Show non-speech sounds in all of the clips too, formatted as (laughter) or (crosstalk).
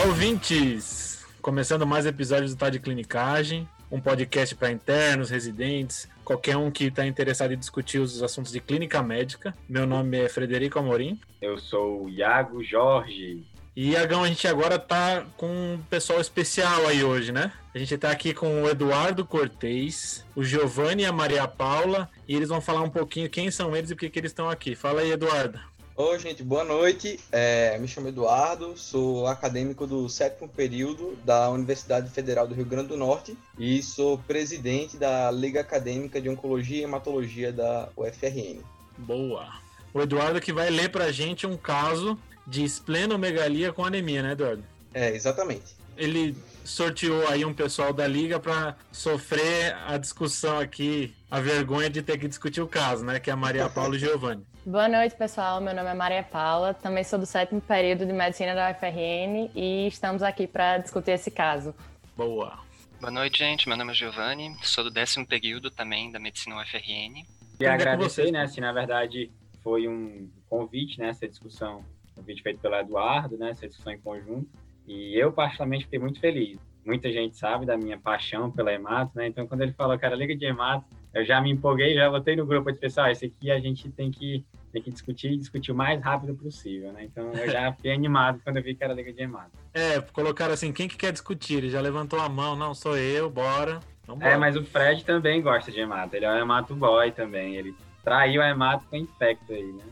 Olá, ouvintes! Começando mais episódios do Tá de Clinicagem, um podcast para internos, residentes, qualquer um que está interessado em discutir os assuntos de clínica médica. Meu nome é Frederico Amorim. Eu sou o Iago Jorge. E, Iagão, a gente agora tá com um pessoal especial aí hoje, né? A gente tá aqui com o Eduardo Cortez, o Giovanni e a Maria Paula, e eles vão falar um pouquinho quem são eles e por que eles estão aqui. Fala aí, Eduardo. Oi, gente, boa noite. É, me chamo Eduardo, sou acadêmico do sétimo período da Universidade Federal do Rio Grande do Norte e sou presidente da Liga Acadêmica de Oncologia e Hematologia da UFRN. Boa. O Eduardo que vai ler pra gente um caso de esplenomegalia com anemia, né, Eduardo? É, exatamente. Ele sorteou aí um pessoal da liga para sofrer a discussão aqui, a vergonha de ter que discutir o caso, né, que é a Maria (laughs) Paula e Giovanni. Boa noite, pessoal. Meu nome é Maria Paula, também sou do sétimo período de medicina da UFRN e estamos aqui para discutir esse caso. Boa. Boa noite, gente. Meu nome é Giovanni, sou do décimo período também da medicina UFRN. E agradecer, né, se na verdade foi um convite, né, essa discussão, convite feito pelo Eduardo, né, essa discussão em conjunto. E eu, particularmente, fiquei muito feliz. Muita gente sabe da minha paixão pela hemato, né? Então, quando ele falou era liga de hemato, eu já me empolguei, já botei no grupo de pessoal, esse aqui a gente tem que, tem que discutir e discutir o mais rápido possível, né? Então eu já fiquei animado quando eu vi que era Liga de Emato. É, colocaram assim, quem que quer discutir? Ele já levantou a mão, não, sou eu, bora. Vambora. É, mas o Fred também gosta de Emato, ele é um Emato boy também, ele traiu a Emato com infecto aí, né?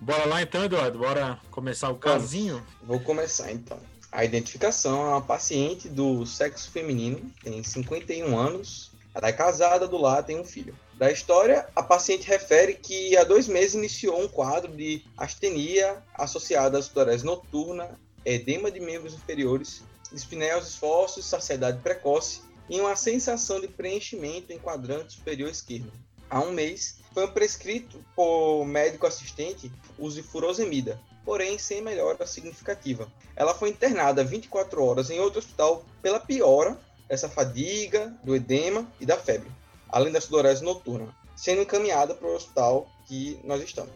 Bora lá então, Eduardo, bora começar o casinho? Vou começar então. A identificação é uma paciente do sexo feminino, tem 51 anos, ela é casada, do lar tem um filho. Da história, a paciente refere que há dois meses iniciou um quadro de astenia associada à sudorese noturna, edema de membros inferiores, dispneia aos esforços, saciedade precoce e uma sensação de preenchimento em quadrante superior esquerdo. Há um mês, foi prescrito por médico assistente uso de furosemida, porém sem melhora significativa. Ela foi internada 24 horas em outro hospital pela piora essa fadiga, do edema e da febre, além da sudorese noturna, sendo encaminhada para o hospital que nós estamos.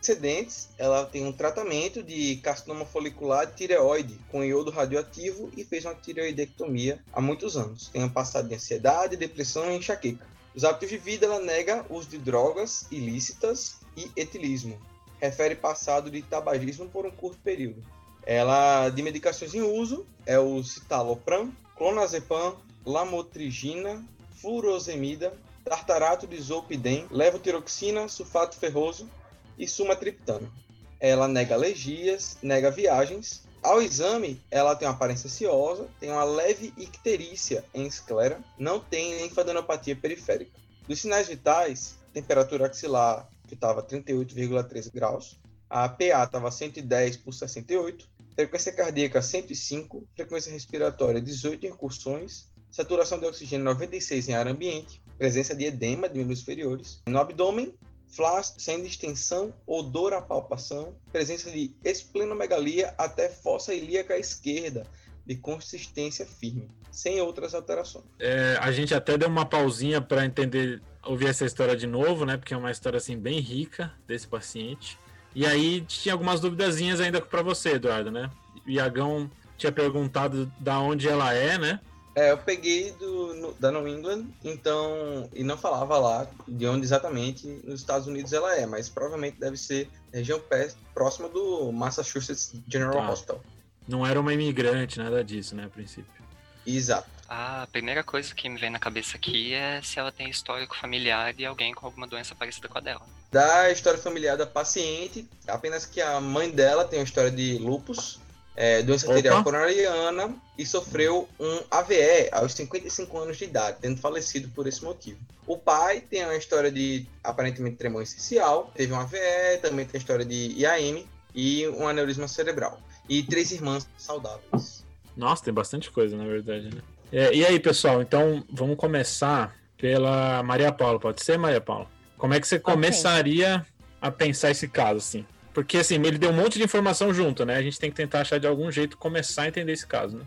Excedentes, ela tem um tratamento de carcinoma folicular de tireoide com iodo radioativo e fez uma tireoidectomia há muitos anos. Tem um passado de ansiedade, depressão e enxaqueca. Os hábitos de vida, ela nega uso de drogas ilícitas e etilismo. Refere passado de tabagismo por um curto período. Ela, de medicações em uso, é o citalopram, clonazepam, lamotrigina, furosemida, tartarato de zolpidem, levotiroxina, sulfato ferroso e sumatriptano. Ela nega alergias, nega viagens. Ao exame, ela tem uma aparência ciosa, tem uma leve icterícia em esclera, não tem linfadenopatia periférica. Dos sinais vitais, temperatura axilar que estava 38,3 graus, a PA estava 110 por 68, frequência cardíaca 105, frequência respiratória 18 incursões, saturação de oxigênio 96 em ar ambiente, presença de edema de membros inferiores. No abdômen, flácido, sem distensão, odor à palpação, presença de esplenomegalia até fossa ilíaca esquerda, de consistência firme, sem outras alterações. É, a gente até deu uma pausinha para entender, ouvir essa história de novo, né? Porque é uma história assim bem rica desse paciente. E aí tinha algumas duvidazinhas ainda para você, Eduardo, né? Iagão tinha perguntado da onde ela é, né? É, eu peguei do, no, da New England, então, e não falava lá de onde exatamente nos Estados Unidos ela é, mas provavelmente deve ser região pé, próxima do Massachusetts General Tá. Hospital. Não era uma imigrante, nada disso, né, a princípio. Exato. A primeira coisa que me vem na cabeça aqui é se ela tem histórico familiar de alguém com alguma doença parecida com a dela. Da história familiar da paciente, apenas que a mãe dela tem uma história de lupus, é, doença Opa. arterial coronariana, e sofreu um AVE aos 55 anos de idade, tendo falecido por esse motivo. O pai tem uma história de aparentemente tremor essencial, teve um AVE, também tem a história de IAM e um aneurisma cerebral. E três irmãs saudáveis. Nossa, tem bastante coisa, na verdade, né? É, e aí, pessoal, então vamos começar pela Maria Paula, pode ser, Maria Paula? Como é que você começaria a pensar esse caso, assim? Porque, assim, ele deu um monte de informação junto, né? A gente tem que tentar achar de algum jeito começar a entender esse caso, né?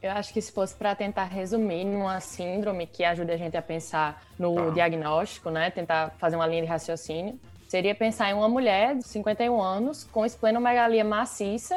Eu acho que se fosse para tentar resumir numa síndrome que ajude a gente a pensar no Tá. diagnóstico, né? Tentar fazer uma linha de raciocínio, seria pensar em uma mulher de 51 anos com esplenomegalia maciça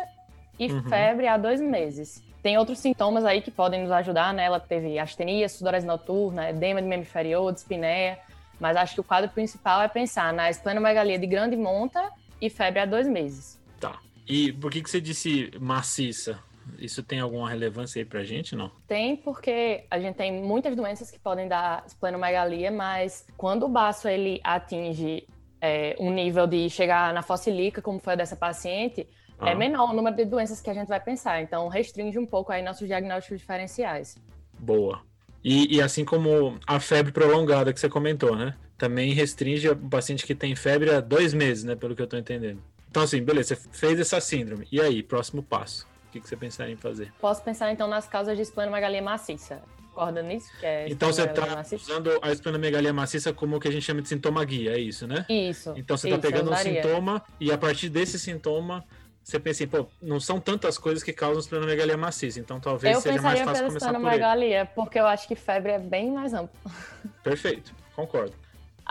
e Uhum. febre há dois meses. tem outros sintomas aí que podem nos ajudar, né? Ela teve astenia, sudorese noturna, edema de membro inferior, dispneia, mas acho que o quadro principal é pensar na esplenomegalia de grande monta e febre há dois meses. Tá. E por que, que você disse maciça? Isso tem alguma relevância aí pra gente, não? Tem, porque a gente tem muitas doenças que podem dar esplenomegalia, mas quando o baço ele atinge é, um nível de chegar na fossilica, como foi a dessa paciente, é ah. é menor o número de doenças que a gente vai pensar. Então, restringe um pouco aí nossos diagnósticos diferenciais. Boa. E, e, assim como a febre prolongada que você comentou, né? Também restringe o paciente que tem febre há dois meses, né? Pelo que eu tô entendendo. Então, assim, beleza, você fez essa síndrome. E aí, próximo passo? O que, que você pensaria em fazer? Posso pensar, então, nas causas de esplenomegalia maciça. Concorda nisso? É então você está usando a esplenomegalia maciça como o que a gente chama de sintoma guia, é isso, né? Isso. Então você está pegando um sintoma e a partir desse sintoma você pensa assim, pô, não são tantas coisas que causam esplenomegalia maciça, então talvez eu seja mais fácil começar por ele. porque eu acho que febre é bem mais amplo. Perfeito, concordo.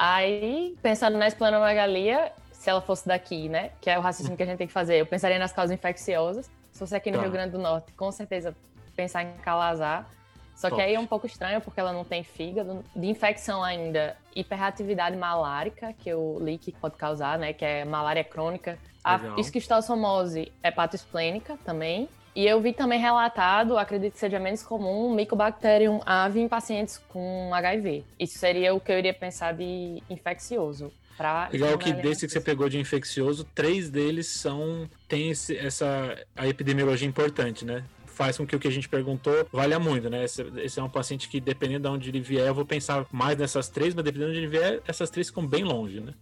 Aí, pensando na esplenomegalia, se ela fosse daqui, né, que é o raciocínio que a gente tem que fazer, eu pensaria nas causas infecciosas. Se fosse aqui no tá. Rio Grande do Norte, com certeza pensar em calazar. Só Top. que aí é um pouco estranho porque ela não tem fígado. De infecção ainda, hiperatividade malárica, que eu li que pode causar, né? Que é malária crônica a esquistossomose hepatosplênica também. E eu vi também relatado, acredito que seja menos comum, Mycobacterium avi em pacientes com HIV. Isso seria o que eu iria pensar de infeccioso. Igual que desse que você pegou de infeccioso, três deles são tem esse, essa a epidemiologia importante, né? Faz com que o que a gente perguntou valha muito, né? Esse, esse é um paciente que, dependendo de onde ele vier, eu vou pensar mais nessas três, mas dependendo de onde ele vier, essas três ficam bem longe, né?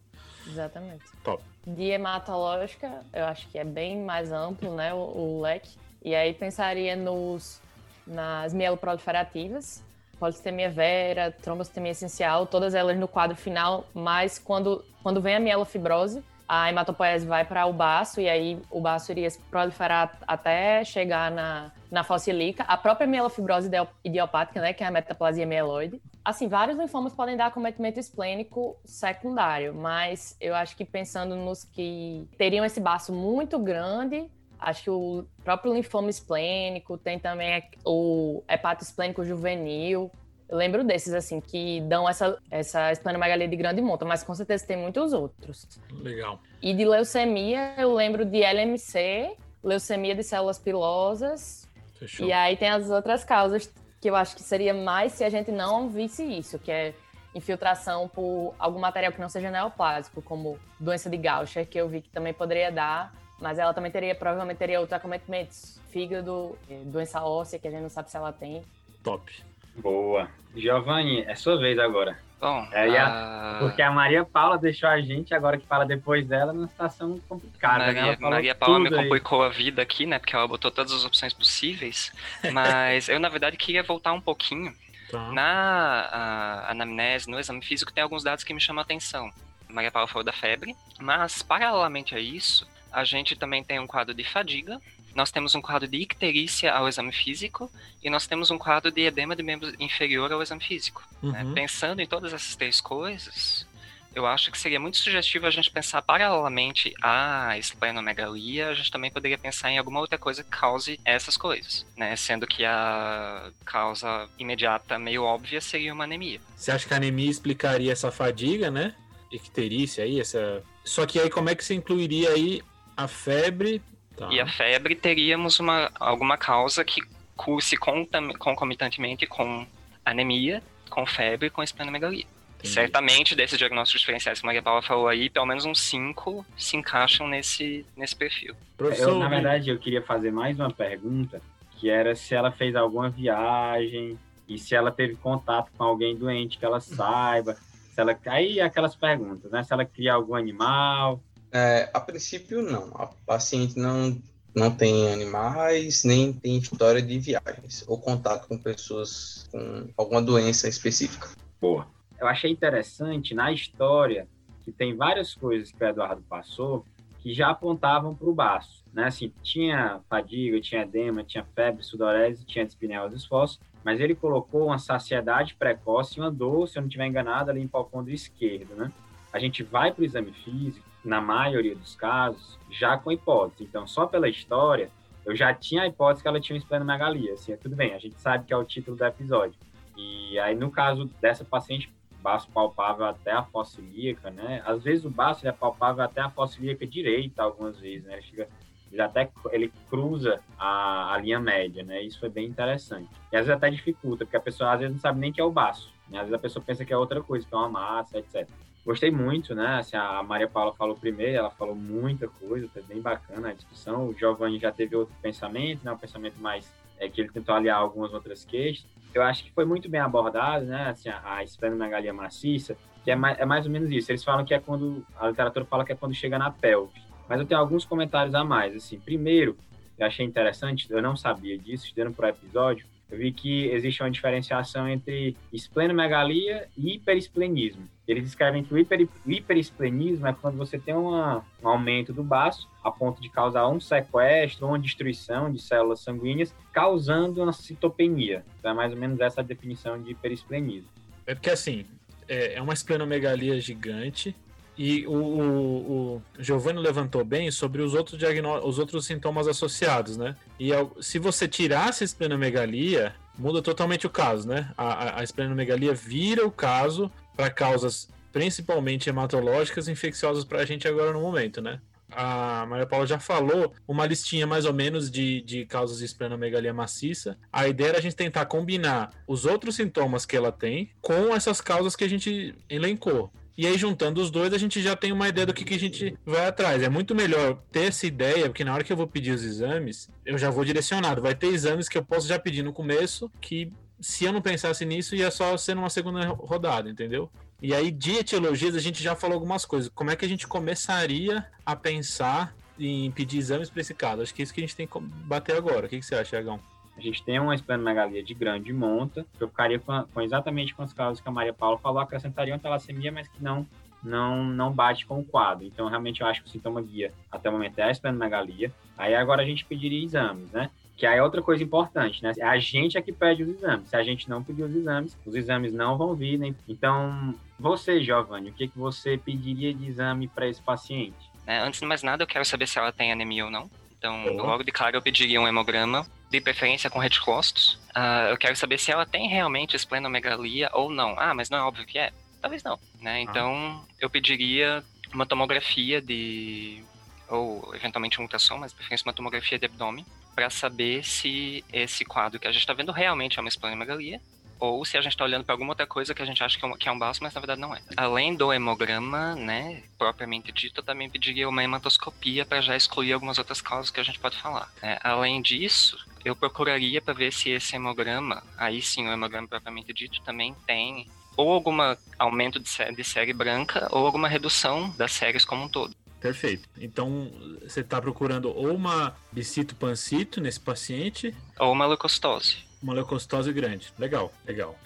Exatamente. Top. De hematológica, eu acho que é bem mais amplo, né, o, o leque. E aí pensaria nos, nas mieloproliferativas, polistemia vera, trombostemia essencial, todas elas no quadro final, mas quando, quando vem a mielofibrose, a hematopoese vai para o baço e aí o baço iria se proliferar até chegar na, na fossilica. A própria mielofibrose idiopática, né, que é a metaplasia mieloide. Assim, vários linfomas podem dar cometimento esplênico secundário, mas eu acho que pensando nos que teriam esse baço muito grande, acho que o próprio linfoma esplênico, tem também o hepatoesplênico juvenil, eu lembro desses, assim, que dão essa, essa esplenomegalia de grande monta, mas com certeza tem muitos outros. Legal. E de leucemia, eu lembro de LMC, leucemia de células pilosas. Fechou. E aí tem as outras causas que eu acho que seria mais se a gente não visse isso, que é infiltração por algum material que não seja neoplásico, como doença de Gaucher, que eu vi que também poderia dar, mas ela também teria, provavelmente teria outros acometimentos, fígado, doença óssea, que a gente não sabe se ela tem. Top. Boa. Giovanni, é sua vez agora. Bom, é, a... porque a Maria Paula deixou a gente, agora que fala depois dela, numa situação complicada. Maria, né? Maria Paula me complicou aí. a vida aqui, né? Porque ela botou todas as opções possíveis. Mas eu, na verdade, queria voltar um pouquinho. Tá. Na a, anamnese, no exame físico, tem alguns dados que me chamam a atenção. A Maria Paula falou da febre, mas, paralelamente a isso, a gente também tem um quadro de fadiga, nós temos um quadro de icterícia ao exame físico e nós temos um quadro de edema de membro inferior ao exame físico. Né? Uhum. Né? Pensando em todas essas três coisas, eu acho que seria muito sugestivo a gente pensar paralelamente à esplenomegalia, a gente também poderia pensar em alguma outra coisa que cause essas coisas, né? Sendo que a causa imediata meio óbvia seria uma anemia. Você acha que a anemia explicaria essa fadiga, né? Icterícia aí, essa... Só que aí como é que você incluiria aí a febre Tá. E a febre teríamos uma, alguma causa que curse concomitantemente com anemia, com febre, com esplenomegalia. Entendi. Certamente, desses diagnósticos diferenciais que a Maria Paula falou aí, pelo menos uns cinco se encaixam nesse, nesse perfil. Eu, na verdade, eu queria fazer mais uma pergunta, que era se ela fez alguma viagem e se ela teve contato com alguém doente que ela saiba. Se ela... Aí aquelas perguntas, né? Se ela cria algum animal, é, a princípio, não. A paciente não, não tem animais, nem tem história de viagens ou contato com pessoas com alguma doença específica. Boa. Eu achei interessante na história que tem várias coisas que o Eduardo passou que já apontavam para o baço. Né? Assim, tinha fadiga, tinha edema, tinha febre, sudorese, tinha dispneia dos esforços, mas ele colocou uma saciedade precoce e uma dor, se eu não estiver enganado, ali em palpôndrio esquerdo. Né? A gente vai para o exame físico, na maioria dos casos, já com hipótese. Então, só pela história, eu já tinha a hipótese que ela tinha uma esplenomegalia. Assim, tudo bem, a gente sabe que é o título do episódio. E aí, no caso dessa paciente, baço palpável até a fossa ilíaca, né? Às vezes o baço é palpável até a fossa ilíaca direita, algumas vezes, né? Ele, chega, ele até ele cruza a, a, linha média, né? Isso foi bem interessante. E às vezes até dificulta, porque a pessoa às vezes não sabe nem que é o baço. Né? Às vezes a pessoa pensa que é outra coisa, que é uma massa, etc. Gostei muito, né? Assim, a Maria Paula falou primeiro, ela falou muita coisa, foi bem bacana a discussão. O Giovanni já teve outro pensamento, né? Um pensamento mais é, que ele tentou aliar algumas outras queixas. Eu acho que foi muito bem abordado, né? Assim, a, a esplenomegalia maciça, que é mais, é mais ou menos isso. Eles falam que é quando a literatura fala que é quando chega na pelve. Mas eu tenho alguns comentários a mais. Assim, primeiro, eu achei interessante, eu não sabia disso, estudando o episódio, eu vi que existe uma diferenciação entre esplenomegalia e hiperesplenismo. Eles descrevem que o, hiper, o é quando você tem uma, um aumento do baço a ponto de causar um sequestro ou uma destruição de células sanguíneas, causando uma citopenia. Então é mais ou menos essa a definição de hiperesplenismo. É porque assim, é, é uma esplenomegalia gigante e o, o, o Giovanni levantou bem sobre os outros, os outros sintomas associados, né? E se você tirasse a esplenomegalia, muda totalmente o caso, né? A, a, a esplenomegalia vira o caso para causas principalmente hematológicas infecciosas para a gente agora no momento, né? a Maria Paula já falou uma listinha mais ou menos de, de causas de esplenomegalia maciça. A ideia era a gente tentar combinar os outros sintomas que ela tem com essas causas que a gente elencou. E aí, juntando os dois, a gente já tem uma ideia do que, que a gente vai atrás. É muito melhor ter essa ideia, porque na hora que eu vou pedir os exames, eu já vou direcionado. Vai ter exames que eu posso já pedir no começo, que se eu não pensasse nisso, ia só ser numa segunda rodada, entendeu? E aí, de etiologias, a gente já falou algumas coisas. Como é que a gente começaria a pensar em pedir exames para esse caso? Acho que é isso que a gente tem que bater agora. O que, que você acha, Agão? A gente tem uma esplenomegalia de grande monta, que eu ficaria com, com, exatamente com os casos que a Maria Paula falou, acrescentaria uma talassemia, mas que não, não, não bate com o quadro. Então, realmente, eu acho que o sintoma guia até o momento é a esplenomegalia. Aí agora a gente pediria exames, né? Que aí é outra coisa importante, né? A gente é que pede os exames. Se a gente não pedir os exames, os exames não vão vir, né? Então, você, Giovanni, o que, que você pediria de exame para esse paciente? É, antes de mais nada, eu quero saber se ela tem anemia ou não. Então, logo de cara, eu pediria um hemograma de preferência com reticulacitos. Uh, eu quero saber se ela tem realmente esplenomegalia ou não. Ah, mas não é óbvio que é? Talvez não, né? Ah. Então, ah. eu pediria uma tomografia de ou eventualmente um ultrassom, mas preferência uma tomografia de abdômen, para saber se esse quadro que a gente está vendo realmente é uma esplenomegalia ou se a gente está olhando para alguma outra coisa que a gente acha que é, um, que é um baço, mas na verdade não é. Além do hemograma, né, propriamente dito, eu também pediria uma hematoscopia para já excluir algumas outras causas que a gente pode falar. Né? Além disso, eu procuraria para ver se esse hemograma, aí sim o hemograma propriamente dito, também tem ou algum aumento de série, de série branca ou alguma redução das séries como um todo. Perfeito. Então, você está procurando ou uma bicito-pancito nesse paciente... Ou uma leucocitose uma leucocitose grande. Legal, legal.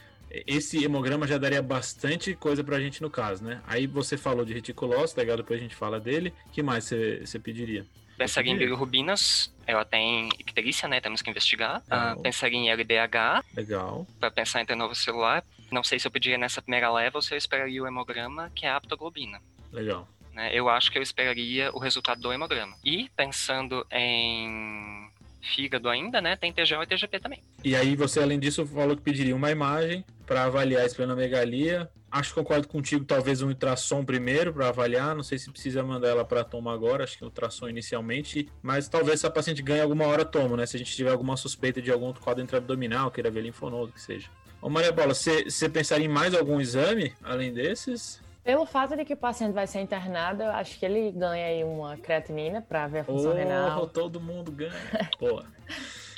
Esse hemograma já daria bastante coisa pra gente no caso, né? Aí você falou de reticulose, legal, depois a gente fala dele. que mais você, pediria? Pensaria em bilirrubinas, ela tem icterícia, né? Temos que investigar. Ah, pensaria em LDH. Legal. Para pensar em novo celular. Não sei se eu pediria nessa primeira leva ou se eu esperaria o hemograma, que é a aptoglobina. Legal. Né? Eu acho que eu esperaria o resultado do hemograma. E pensando em fígado ainda, né? Tem TGO e TGP também. E aí você, além disso, falou que pediria uma imagem para avaliar a esplenomegalia. Acho que concordo contigo, talvez um ultrassom primeiro para avaliar. Não sei se precisa mandar ela para tomar agora, acho que um ultrassom inicialmente. Mas talvez se a paciente ganhe alguma hora, toma, né? Se a gente tiver alguma suspeita de algum outro quadro intraabdominal, queira ver linfonodo, que seja. Ô Maria Paula, você pensaria em mais algum exame além desses? Pelo fato de que o paciente vai ser internado, eu acho que ele ganha aí uma creatinina para ver a função oh, renal. Todo mundo ganha. (laughs) Pô.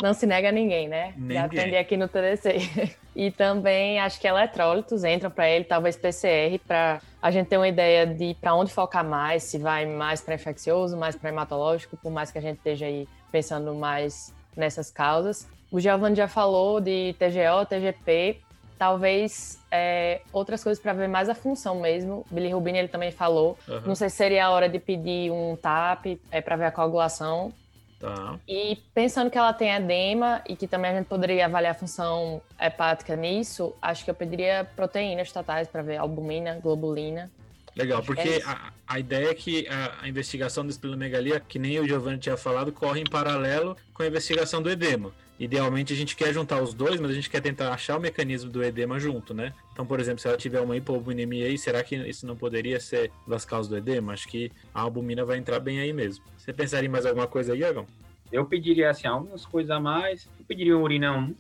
Não se nega a ninguém, né? Ninguém. Já aprendi aqui no TDC. (laughs) E também acho que eletrólitos entram para ele, talvez PCR, para a gente ter uma ideia de para onde focar mais, se vai mais para infeccioso, mais para hematológico, por mais que a gente esteja aí pensando mais nessas causas. O Giovanni já falou de TGO, TGP, talvez é, outras coisas para ver mais a função mesmo. Billy Rubini ele também falou. Uhum. Não sei se seria a hora de pedir um TAP é, para ver a coagulação. Tá. E pensando que ela tem edema e que também a gente poderia avaliar a função hepática nisso, acho que eu pediria proteínas estatais para ver albumina, globulina. Legal, porque é a, a, ideia é que a, a, investigação da esplenomegalia, que nem o Giovanni tinha falado, corre em paralelo com a investigação do edema. Idealmente a gente quer juntar os dois, mas a gente quer tentar achar o mecanismo do edema junto, né? Então, por exemplo, se ela tiver uma hipoalbuminemia aí, será que isso não poderia ser das causas do edema? Acho que a albumina vai entrar bem aí mesmo. Você pensaria em mais alguma coisa aí, Iagão? Eu pediria, assim, algumas coisas a mais. Eu pediria um urina 1.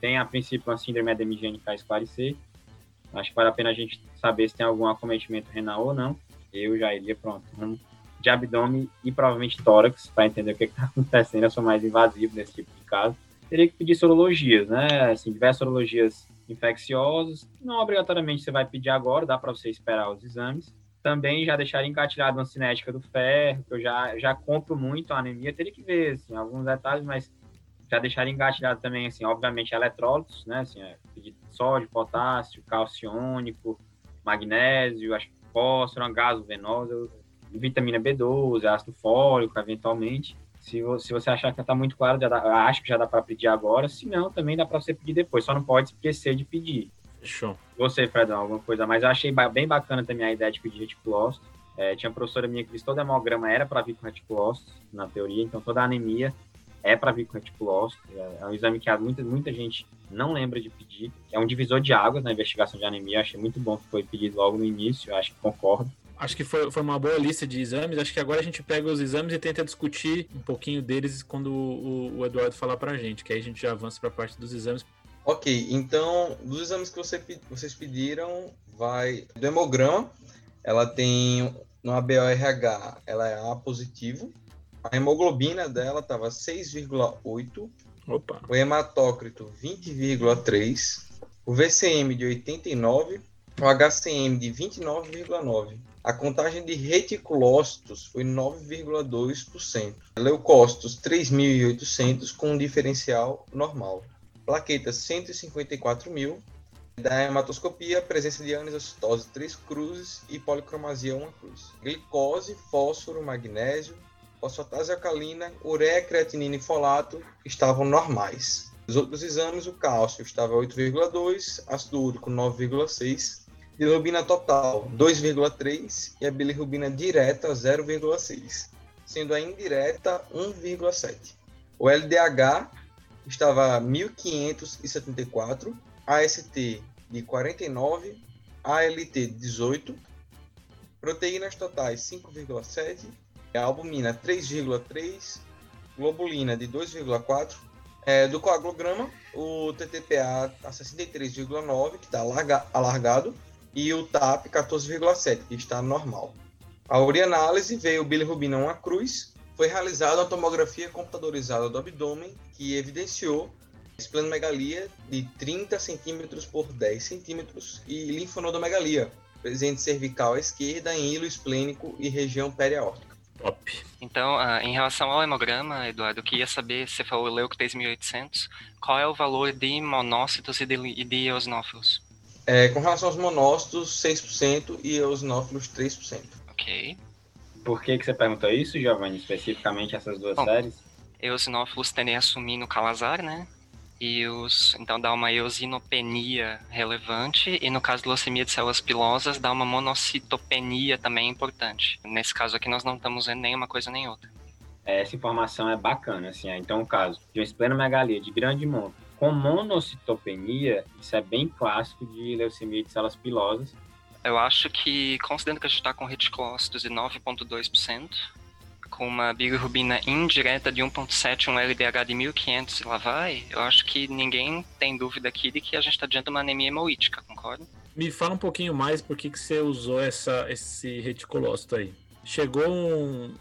Tem, a princípio, uma síndrome edemigênica a esclarecer. Acho que vale a pena a gente saber se tem algum acometimento renal ou não. Eu já iria, pronto, um de abdômen e provavelmente tórax, para entender o que está (laughs) acontecendo. Eu sou mais invasivo nesse tipo de caso teria que pedir sorologias, né? Assim, diversas sorologias infecciosas. Não obrigatoriamente você vai pedir agora, dá para você esperar os exames. Também já deixar engatilhado uma cinética do ferro, que eu já, já compro muito a anemia. Teria que ver, assim, alguns detalhes, mas já deixar engatilhado também, assim, obviamente, eletrólitos, né? Assim, é, pedir sódio, potássio, calciônico, magnésio, acho que fósforo, gaso venoso, vitamina B12, ácido fólico, eventualmente. Se, se você achar que está muito claro, já dá, acho que já dá para pedir agora. Se não, também dá para você pedir depois. Só não pode esquecer de pedir. Show. Você, Fredão, alguma coisa mais? Eu achei bem bacana também a ideia de pedir reticulócito. É, tinha uma professora minha que disse todo hemograma era para vir com reticulócito, na teoria, então toda anemia é para vir com reticulócito. É, é um exame que muita, muita gente não lembra de pedir. É um divisor de águas na investigação de anemia. Achei muito bom que foi pedido logo no início, acho que concordo acho que foi, foi uma boa lista de exames. Acho que agora a gente pega os exames e tenta discutir um pouquinho deles quando o, o Eduardo falar pra gente, que aí a gente já avança pra parte dos exames. Ok, então, dos exames que você, vocês pediram, vai do hemograma, ela tem no ABORH, ela é A positivo. A hemoglobina dela estava 6,8. Opa. O hematócrito 20,3. O VCM de 89. O HCM de 29,9. A contagem de reticulócitos foi 9,2%. Leucócitos 3.800 com um diferencial normal. Plaquetas 154 mil. Da hematoscopia, presença de anisocitose 3 cruzes e policromasia 1 cruz. Glicose, fósforo, magnésio, fosfatase alcalina, ureia, creatinina e folato estavam normais. Nos outros exames, o cálcio estava 8,2, ácido úrico 9,6, bilirrubina total 2,3 e a bilirrubina direta 0,6, sendo a indireta 1,7. O LDH estava 1574, AST de 49, ALT 18, proteínas totais 5,7, albumina 3,3, globulina de 2,4, é, do coagulograma, o TTPA a 63,9, que está alargado, e o TAP 14,7, que está normal. A urianálise veio bilirrubina 1 cruz, foi realizada uma tomografia computadorizada do abdômen que evidenciou esplenomegalia de 30 centímetros por 10 centímetros e linfonodomegalia, presente cervical à esquerda em hilo esplênico e região periaórtica. Top. Então, uh, em relação ao hemograma, Eduardo, eu queria saber, você falou leuco 3.800, qual é o valor de monócitos e de, e de eosinófilos? É, com relação aos monócitos, 6% e eosinófilos, 3%. Ok. Por que, que você perguntou isso, Giovanni, especificamente essas duas Bom, séries? Eosinófilos tendem a assumir no calazar, né? E os, então dá uma eosinopenia relevante, e no caso de leucemia de células pilosas, dá uma monocitopenia também importante. Nesse caso aqui, nós não estamos vendo nenhuma coisa nem outra. Essa informação é bacana, assim, então o caso de uma esplenomegalia de grande monte com monocitopenia, isso é bem clássico de leucemia de células pilosas. Eu acho que, considerando que a gente está com reticulócitos de 9,2%, com uma bilirrubina indireta de 1,7, um LDH de 1.500 e lá vai, eu acho que ninguém tem dúvida aqui de que a gente está diante de uma anemia hemolítica, concorda? Me fala um pouquinho mais por que, que você usou essa, esse reticulócito aí. Chegou um,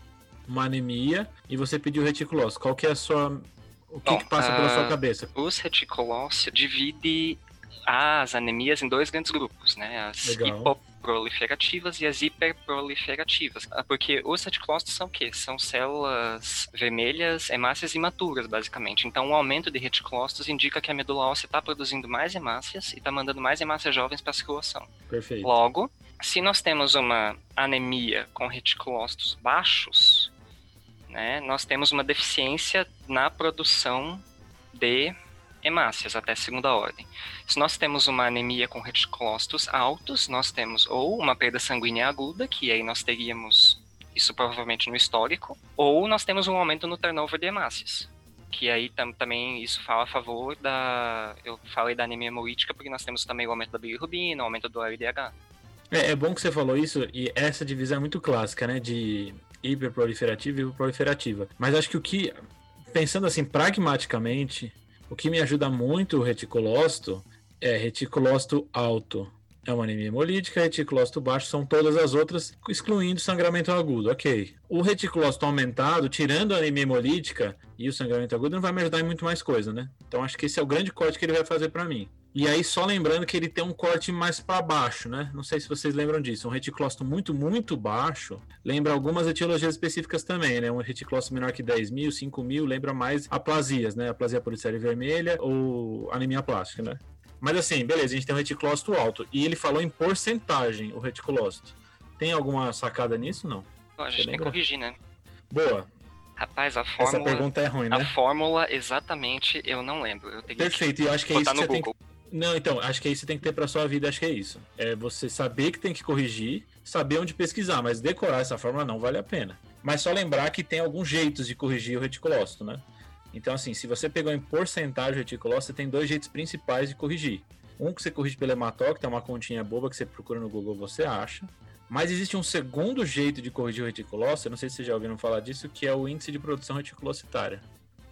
uma anemia e você pediu reticulócito. Qual que é a sua o que, Bom, que passa pela sua ah, cabeça? Os reticulócitos divide as anemias em dois grandes grupos, né? As Legal. hipoproliferativas e as hiperproliferativas. Ah, porque os reticulócitos são o quê? São células vermelhas, hemácias imaturas, basicamente. Então, o aumento de reticulócitos indica que a medula óssea está produzindo mais hemácias e está mandando mais hemácias jovens para a circulação. Perfeito. Logo, se nós temos uma anemia com reticulócitos baixos, né, nós temos uma deficiência na produção de hemácias até segunda ordem. Se nós temos uma anemia com reticulócitos altos, nós temos ou uma perda sanguínea aguda, que aí nós teríamos isso provavelmente no histórico, ou nós temos um aumento no turnover de hemácias, que aí tam, também isso fala a favor da. Eu falei da anemia hemolítica porque nós temos também o aumento da bilirrubina, o aumento do LDH. É, é bom que você falou isso, e essa divisão é muito clássica, né? De hiperproliferativa e hiperproliferativa. Mas acho que o que, pensando assim pragmaticamente, o que me ajuda muito o reticulócito é reticulócito alto. É uma anemia hemolítica, reticulócito baixo são todas as outras, excluindo sangramento agudo. Ok. O reticulócito aumentado, tirando a anemia hemolítica e o sangramento agudo, não vai me ajudar em muito mais coisa, né? Então acho que esse é o grande corte que ele vai fazer para mim. E aí, só lembrando que ele tem um corte mais para baixo, né? Não sei se vocês lembram disso. Um reticlócito muito, muito baixo lembra algumas etiologias específicas também, né? Um reticlócito menor que 10 mil, 5 mil, lembra mais aplasias, né? Aplasia policéria vermelha ou anemia plástica, né? Mas assim, beleza, a gente tem um reticlócito alto. E ele falou em porcentagem, o reticlócito. Tem alguma sacada nisso, não? a gente tem que corrigir, né? Boa. Rapaz, a fórmula. Essa pergunta é ruim, né? A fórmula, exatamente, eu não lembro. Eu Perfeito, e eu acho que é isso que você Google. tem que não, então, acho que aí você tem que ter para sua vida, acho que é isso. É você saber que tem que corrigir, saber onde pesquisar, mas decorar essa fórmula não vale a pena. Mas só lembrar que tem alguns jeitos de corrigir o reticulócito, né? Então, assim, se você pegou em porcentagem o reticulócito, você tem dois jeitos principais de corrigir. Um que você corrige pelo hematócrito, é uma continha boba que você procura no Google, você acha. Mas existe um segundo jeito de corrigir o reticulócito, não sei se vocês já ouviram falar disso, que é o índice de produção reticulocitária.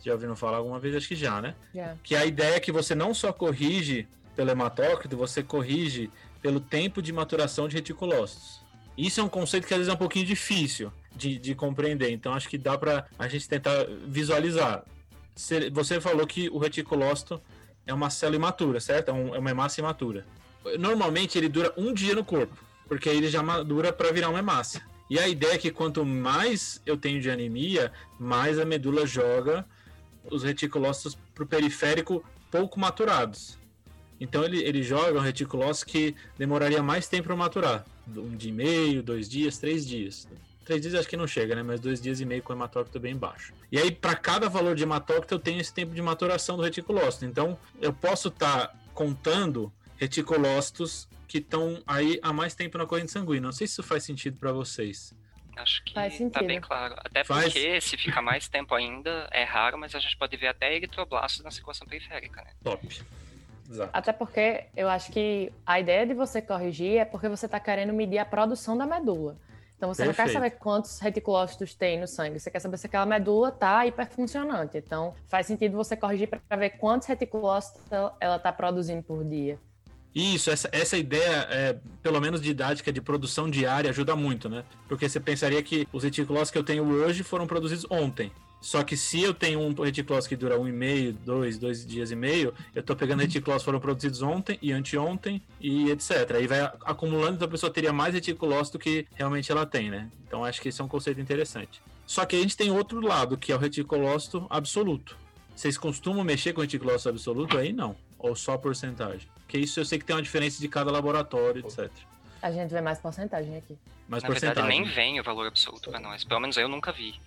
Já ouviram falar alguma vez? Acho que já, né? Yeah. Que a ideia é que você não só corrige pelo hematócrito, você corrige pelo tempo de maturação de reticulócitos. Isso é um conceito que às vezes é um pouquinho difícil de, de compreender, então acho que dá para a gente tentar visualizar. Você falou que o reticulócito é uma célula imatura, certo? É, um, é uma hemácia imatura. Normalmente ele dura um dia no corpo, porque ele já madura para virar uma hemácia. E a ideia é que quanto mais eu tenho de anemia, mais a medula joga os reticulócitos para o periférico pouco maturados. Então ele, ele joga um reticulócito que demoraria mais tempo para maturar. Um dia e meio, dois dias, três dias. Três dias acho que não chega, né? Mas dois dias e meio com hematócrito bem baixo. E aí, para cada valor de hematócrito, eu tenho esse tempo de maturação do reticulócito. Então, eu posso estar tá contando reticulócitos que estão aí há mais tempo na corrente sanguínea. Não sei se isso faz sentido para vocês. Acho que tá bem claro. Até Faz. porque se fica mais tempo ainda, é raro, mas a gente pode ver até eritroblastos na circulação periférica, né? Top. Exato. Até porque eu acho que a ideia de você corrigir é porque você está querendo medir a produção da medula. Então você Perfeito. não quer saber quantos reticulócitos tem no sangue, você quer saber se aquela medula está hiperfuncionante. Então faz sentido você corrigir para ver quantos reticulócitos ela está produzindo por dia. Isso, essa, essa ideia, é, pelo menos didática, de produção diária ajuda muito, né? Porque você pensaria que os reticulócitos que eu tenho hoje foram produzidos ontem. Só que se eu tenho um reticulócito que dura um e meio, dois, dois dias e meio, eu estou pegando reticulócitos que foram produzidos ontem e anteontem e etc. Aí vai acumulando, então a pessoa teria mais reticulócito do que realmente ela tem, né? Então acho que esse é um conceito interessante. Só que a gente tem outro lado, que é o reticulócito absoluto. Vocês costumam mexer com reticulócito absoluto aí? Não. Ou só porcentagem? Porque isso eu sei que tem uma diferença de cada laboratório, etc. A gente vê mais porcentagem aqui. Mais Na porcentagem. verdade, nem vem o valor absoluto para nós. Pelo menos eu nunca vi.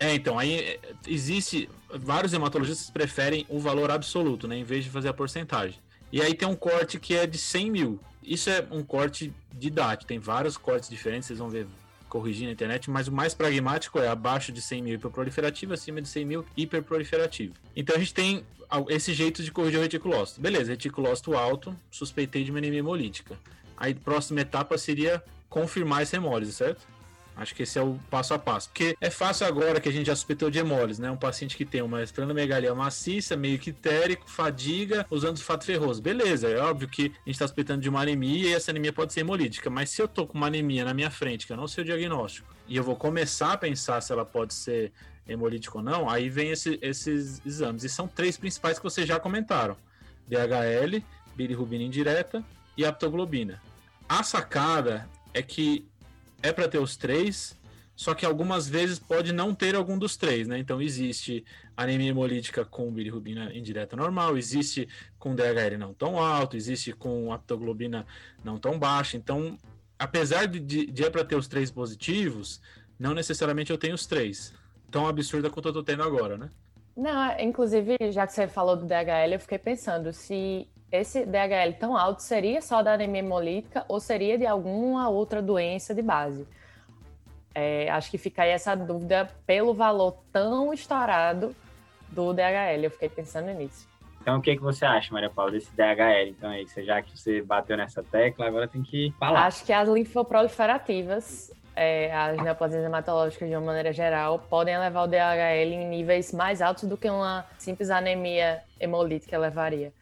É, então, aí é, existe. Vários hematologistas preferem o valor absoluto, né? Em vez de fazer a porcentagem. E aí tem um corte que é de 100 mil. Isso é um corte didático. Tem vários cortes diferentes, vocês vão ver corrigir na internet, mas o mais pragmático é abaixo de 100 mil hiperproliferativo, acima de 100 mil hiperproliferativo. Então a gente tem esse jeito de corrigir o reticulócito. Beleza, reticulócito alto, suspeitei de uma anemia hemolítica. Aí, próxima etapa seria confirmar essa hemólise, certo? Acho que esse é o passo a passo. Porque é fácil agora que a gente já suspeitou de hemólise, né? Um paciente que tem uma esplenomegalia maciça, meio quitérico, fadiga, usando sulfato ferroso. Beleza, é óbvio que a gente está suspeitando de uma anemia e essa anemia pode ser hemolítica. Mas se eu tô com uma anemia na minha frente, que eu não sei o diagnóstico, e eu vou começar a pensar se ela pode ser hemolítica ou não, aí vem esse, esses exames. E são três principais que vocês já comentaram: DHL, bilirrubina indireta e aptoglobina. A sacada é que é para ter os três, só que algumas vezes pode não ter algum dos três, né? Então existe anemia hemolítica com bilirrubina indireta normal, existe com DHL não tão alto, existe com aptoglobina não tão baixa. Então, apesar de, de, de é para ter os três positivos, não necessariamente eu tenho os três. Tão absurda quanto eu tô tendo agora, né? Não, inclusive, já que você falou do DHL, eu fiquei pensando se esse DHL tão alto seria só da anemia hemolítica ou seria de alguma outra doença de base. É, acho que fica aí essa dúvida pelo valor tão estourado do DHL. Eu fiquei pensando nisso. Então, o que, que você acha, Maria Paula, desse DHL? Então, aí, já que você bateu nessa tecla, agora tem que falar. Acho que as linfoproliferativas, é, as neoplasias hematológicas de uma maneira geral, podem levar o DHL em níveis mais altos do que uma simples anemia hemolítica levaria.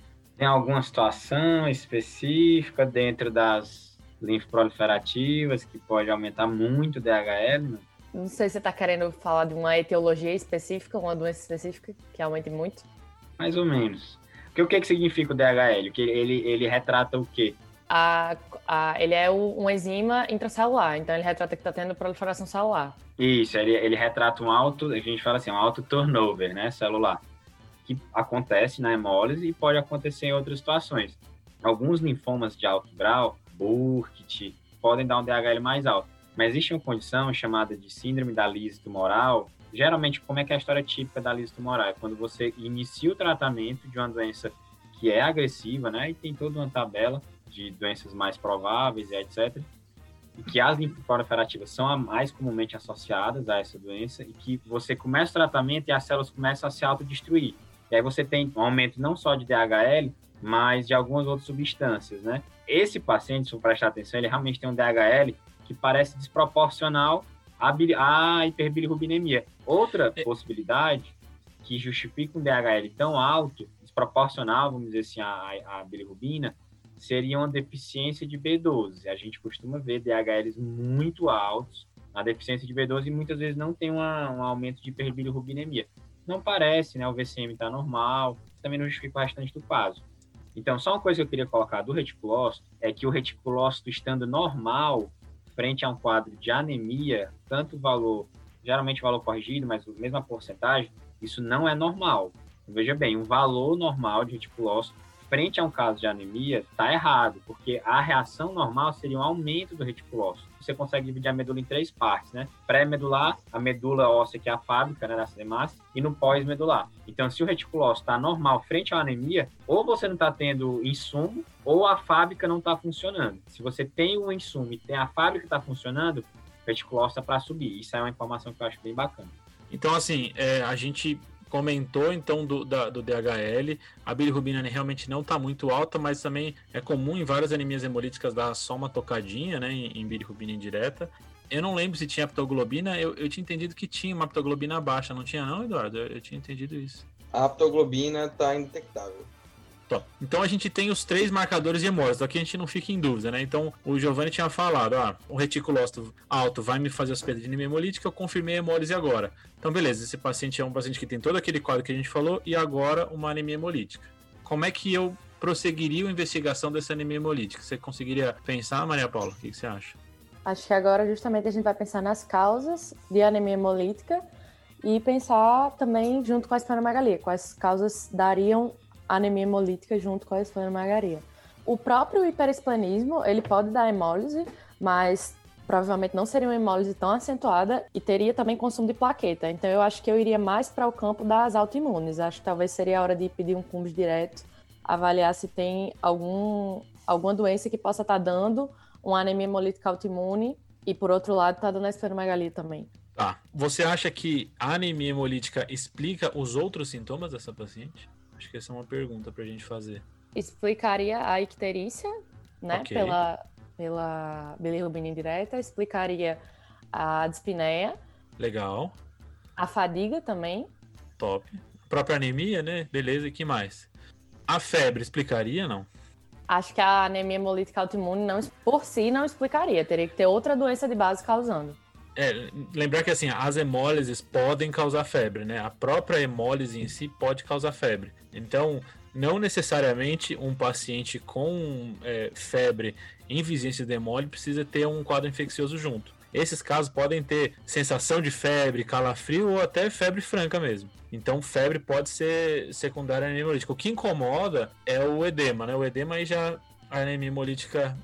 Tem alguma situação específica dentro das linfoproliferativas que pode aumentar muito o DHL? Não sei se você está querendo falar de uma etiologia específica, uma doença específica que aumente muito. Mais ou menos. Porque o que, que significa o DHL? Que ele, ele retrata o quê? A, a, ele é o, um enzima intracelular, então ele retrata que está tendo proliferação celular. Isso, ele, ele retrata um alto, a gente fala assim, um alto turnover, né, celular, que acontece na hemólise e pode acontecer em outras situações. Alguns linfomas de alto grau, Burkitt, podem dar um DHL mais alto. Mas existe uma condição chamada de síndrome da lise tumoral. Geralmente, como é que é a história típica da lise tumoral? É quando você inicia o tratamento de uma doença que é agressiva, né? E tem toda uma tabela de doenças mais prováveis e etc. E que as linfoproliferativas são as mais comumente associadas a essa doença e que você começa o tratamento e as células começam a se autodestruir. E aí você tem um aumento não só de DHL, mas de algumas outras substâncias, né? Esse paciente, se eu prestar atenção, ele realmente tem um DHL que parece desproporcional à, à hiperbilirrubinemia. Outra é. possibilidade que justifica um DHL tão alto, desproporcional, vamos dizer assim, à, à bilirrubina, seria uma deficiência de B12. A gente costuma ver DHLs muito altos na deficiência de B12 e muitas vezes não tem uma, um aumento de hiperbilirrubinemia. Não parece, né? O VCM está normal, também não justifica o restante do caso. Então, só uma coisa que eu queria colocar do reticulócito é que o reticulócito estando normal, frente a um quadro de anemia, tanto o valor, geralmente valor corrigido, mas a mesma porcentagem, isso não é normal. Veja bem, um valor normal de reticulócito frente a um caso de anemia está errado, porque a reação normal seria um aumento do reticulócito. Você consegue dividir a medula em três partes, né? Pré-medular, a medula óssea, que é a fábrica né, das hemácias, e no pós-medular. Então, se o reticulócito está normal frente à anemia, ou você não está tendo insumo, ou a fábrica não está funcionando. Se você tem o insumo e tem a fábrica está funcionando, o reticulócito é para subir. Isso é uma informação que eu acho bem bacana. Então, assim, é, a gente comentou então do, da, do DHL. A bilirrubina realmente não está muito alta, mas também é comum em várias anemias hemolíticas dar só uma tocadinha né, em, em bilirrubina indireta. Eu não lembro se tinha aptoglobina, eu, eu tinha entendido que tinha uma aptoglobina baixa, não tinha não, Eduardo? Eu, eu tinha entendido isso. A aptoglobina está indetectável. Então a gente tem os três marcadores de hemólise, aqui a gente não fica em dúvida, né? Então o Giovanni tinha falado, ah, o reticulócito alto vai me fazer hospedagem hemolítica, eu confirmei a hemólise agora. Então beleza, esse paciente é um paciente que tem todo aquele quadro que a gente falou e agora uma anemia hemolítica. Como é que eu prosseguiria a investigação dessa anemia hemolítica? Você conseguiria pensar, Maria Paula? O que você acha? Acho que agora justamente a gente vai pensar nas causas de anemia hemolítica e pensar também junto com a esplenomegalia, quais causas dariam anemia hemolítica junto com a esplenomegalia. O próprio hiperesplenismo, ele pode dar hemólise, mas provavelmente não seria uma hemólise tão acentuada e teria também consumo de plaqueta. Então eu acho que eu iria mais para o campo das autoimunes. Acho que talvez seria a hora de pedir um CUMS direto, avaliar se tem algum, alguma doença que possa estar tá dando uma anemia hemolítica autoimune e por outro lado está dando a esplenomegalia também. Tá. Você acha que a anemia hemolítica explica os outros sintomas dessa paciente? Acho que essa é uma pergunta para a gente fazer. Explicaria a icterícia, né? Okay. Pela, pela bilirrubina indireta, explicaria a dispneia. Legal. A fadiga também. Top. A própria anemia, né? Beleza, e que mais? A febre explicaria, não? Acho que a anemia hemolítica autoimune não, por si não explicaria. Teria que ter outra doença de base causando. É, lembrar que assim, as hemólises podem causar febre, né? A própria hemólise em si pode causar febre. Então, não necessariamente um paciente com é, febre em vizinhança de hemólise precisa ter um quadro infeccioso junto. Esses casos podem ter sensação de febre, calafrio ou até febre franca mesmo. Então, febre pode ser secundária à anemia hemolítica. O que incomoda é o edema, né? O edema aí já a anemia hemolítica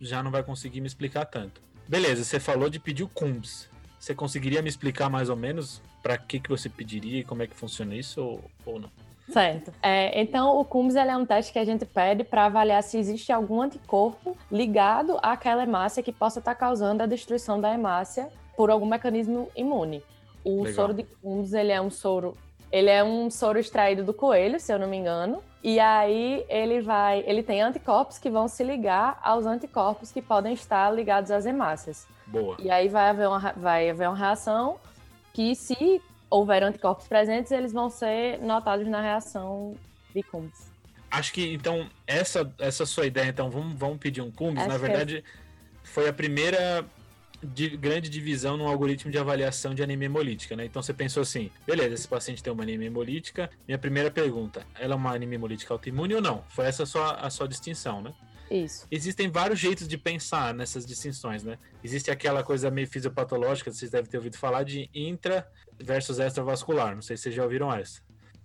já não vai conseguir me explicar tanto. Beleza, você falou de pedir o CUMBS. Você conseguiria me explicar mais ou menos para que, que você pediria e como é que funciona isso ou, ou não? Certo. É, então, o CUMS é um teste que a gente pede para avaliar se existe algum anticorpo ligado àquela hemácia que possa estar tá causando a destruição da hemácia por algum mecanismo imune. O Legal. soro de CUMS, ele é um soro, ele é um soro extraído do coelho, se eu não me engano. E aí ele vai, ele tem anticorpos que vão se ligar aos anticorpos que podem estar ligados às hemácias. Boa. E aí vai haver uma, vai haver uma reação que, se houver anticorpos presentes, eles vão ser notados na reação de Cumbs. Acho que, então, essa, essa sua ideia, então, vamos, vamos pedir um Cumbs. Na verdade, é... foi a primeira de grande divisão no algoritmo de avaliação de anemia hemolítica, né? Então você pensou assim, beleza, esse paciente tem uma anemia hemolítica. Minha primeira pergunta, ela é uma anemia hemolítica autoimune ou não? Foi essa a sua, a sua distinção, né? Isso. Existem vários jeitos de pensar nessas distinções, né? Existe aquela coisa meio fisiopatológica, vocês devem ter ouvido falar de intra versus extravascular. Não sei se vocês já ouviram essa.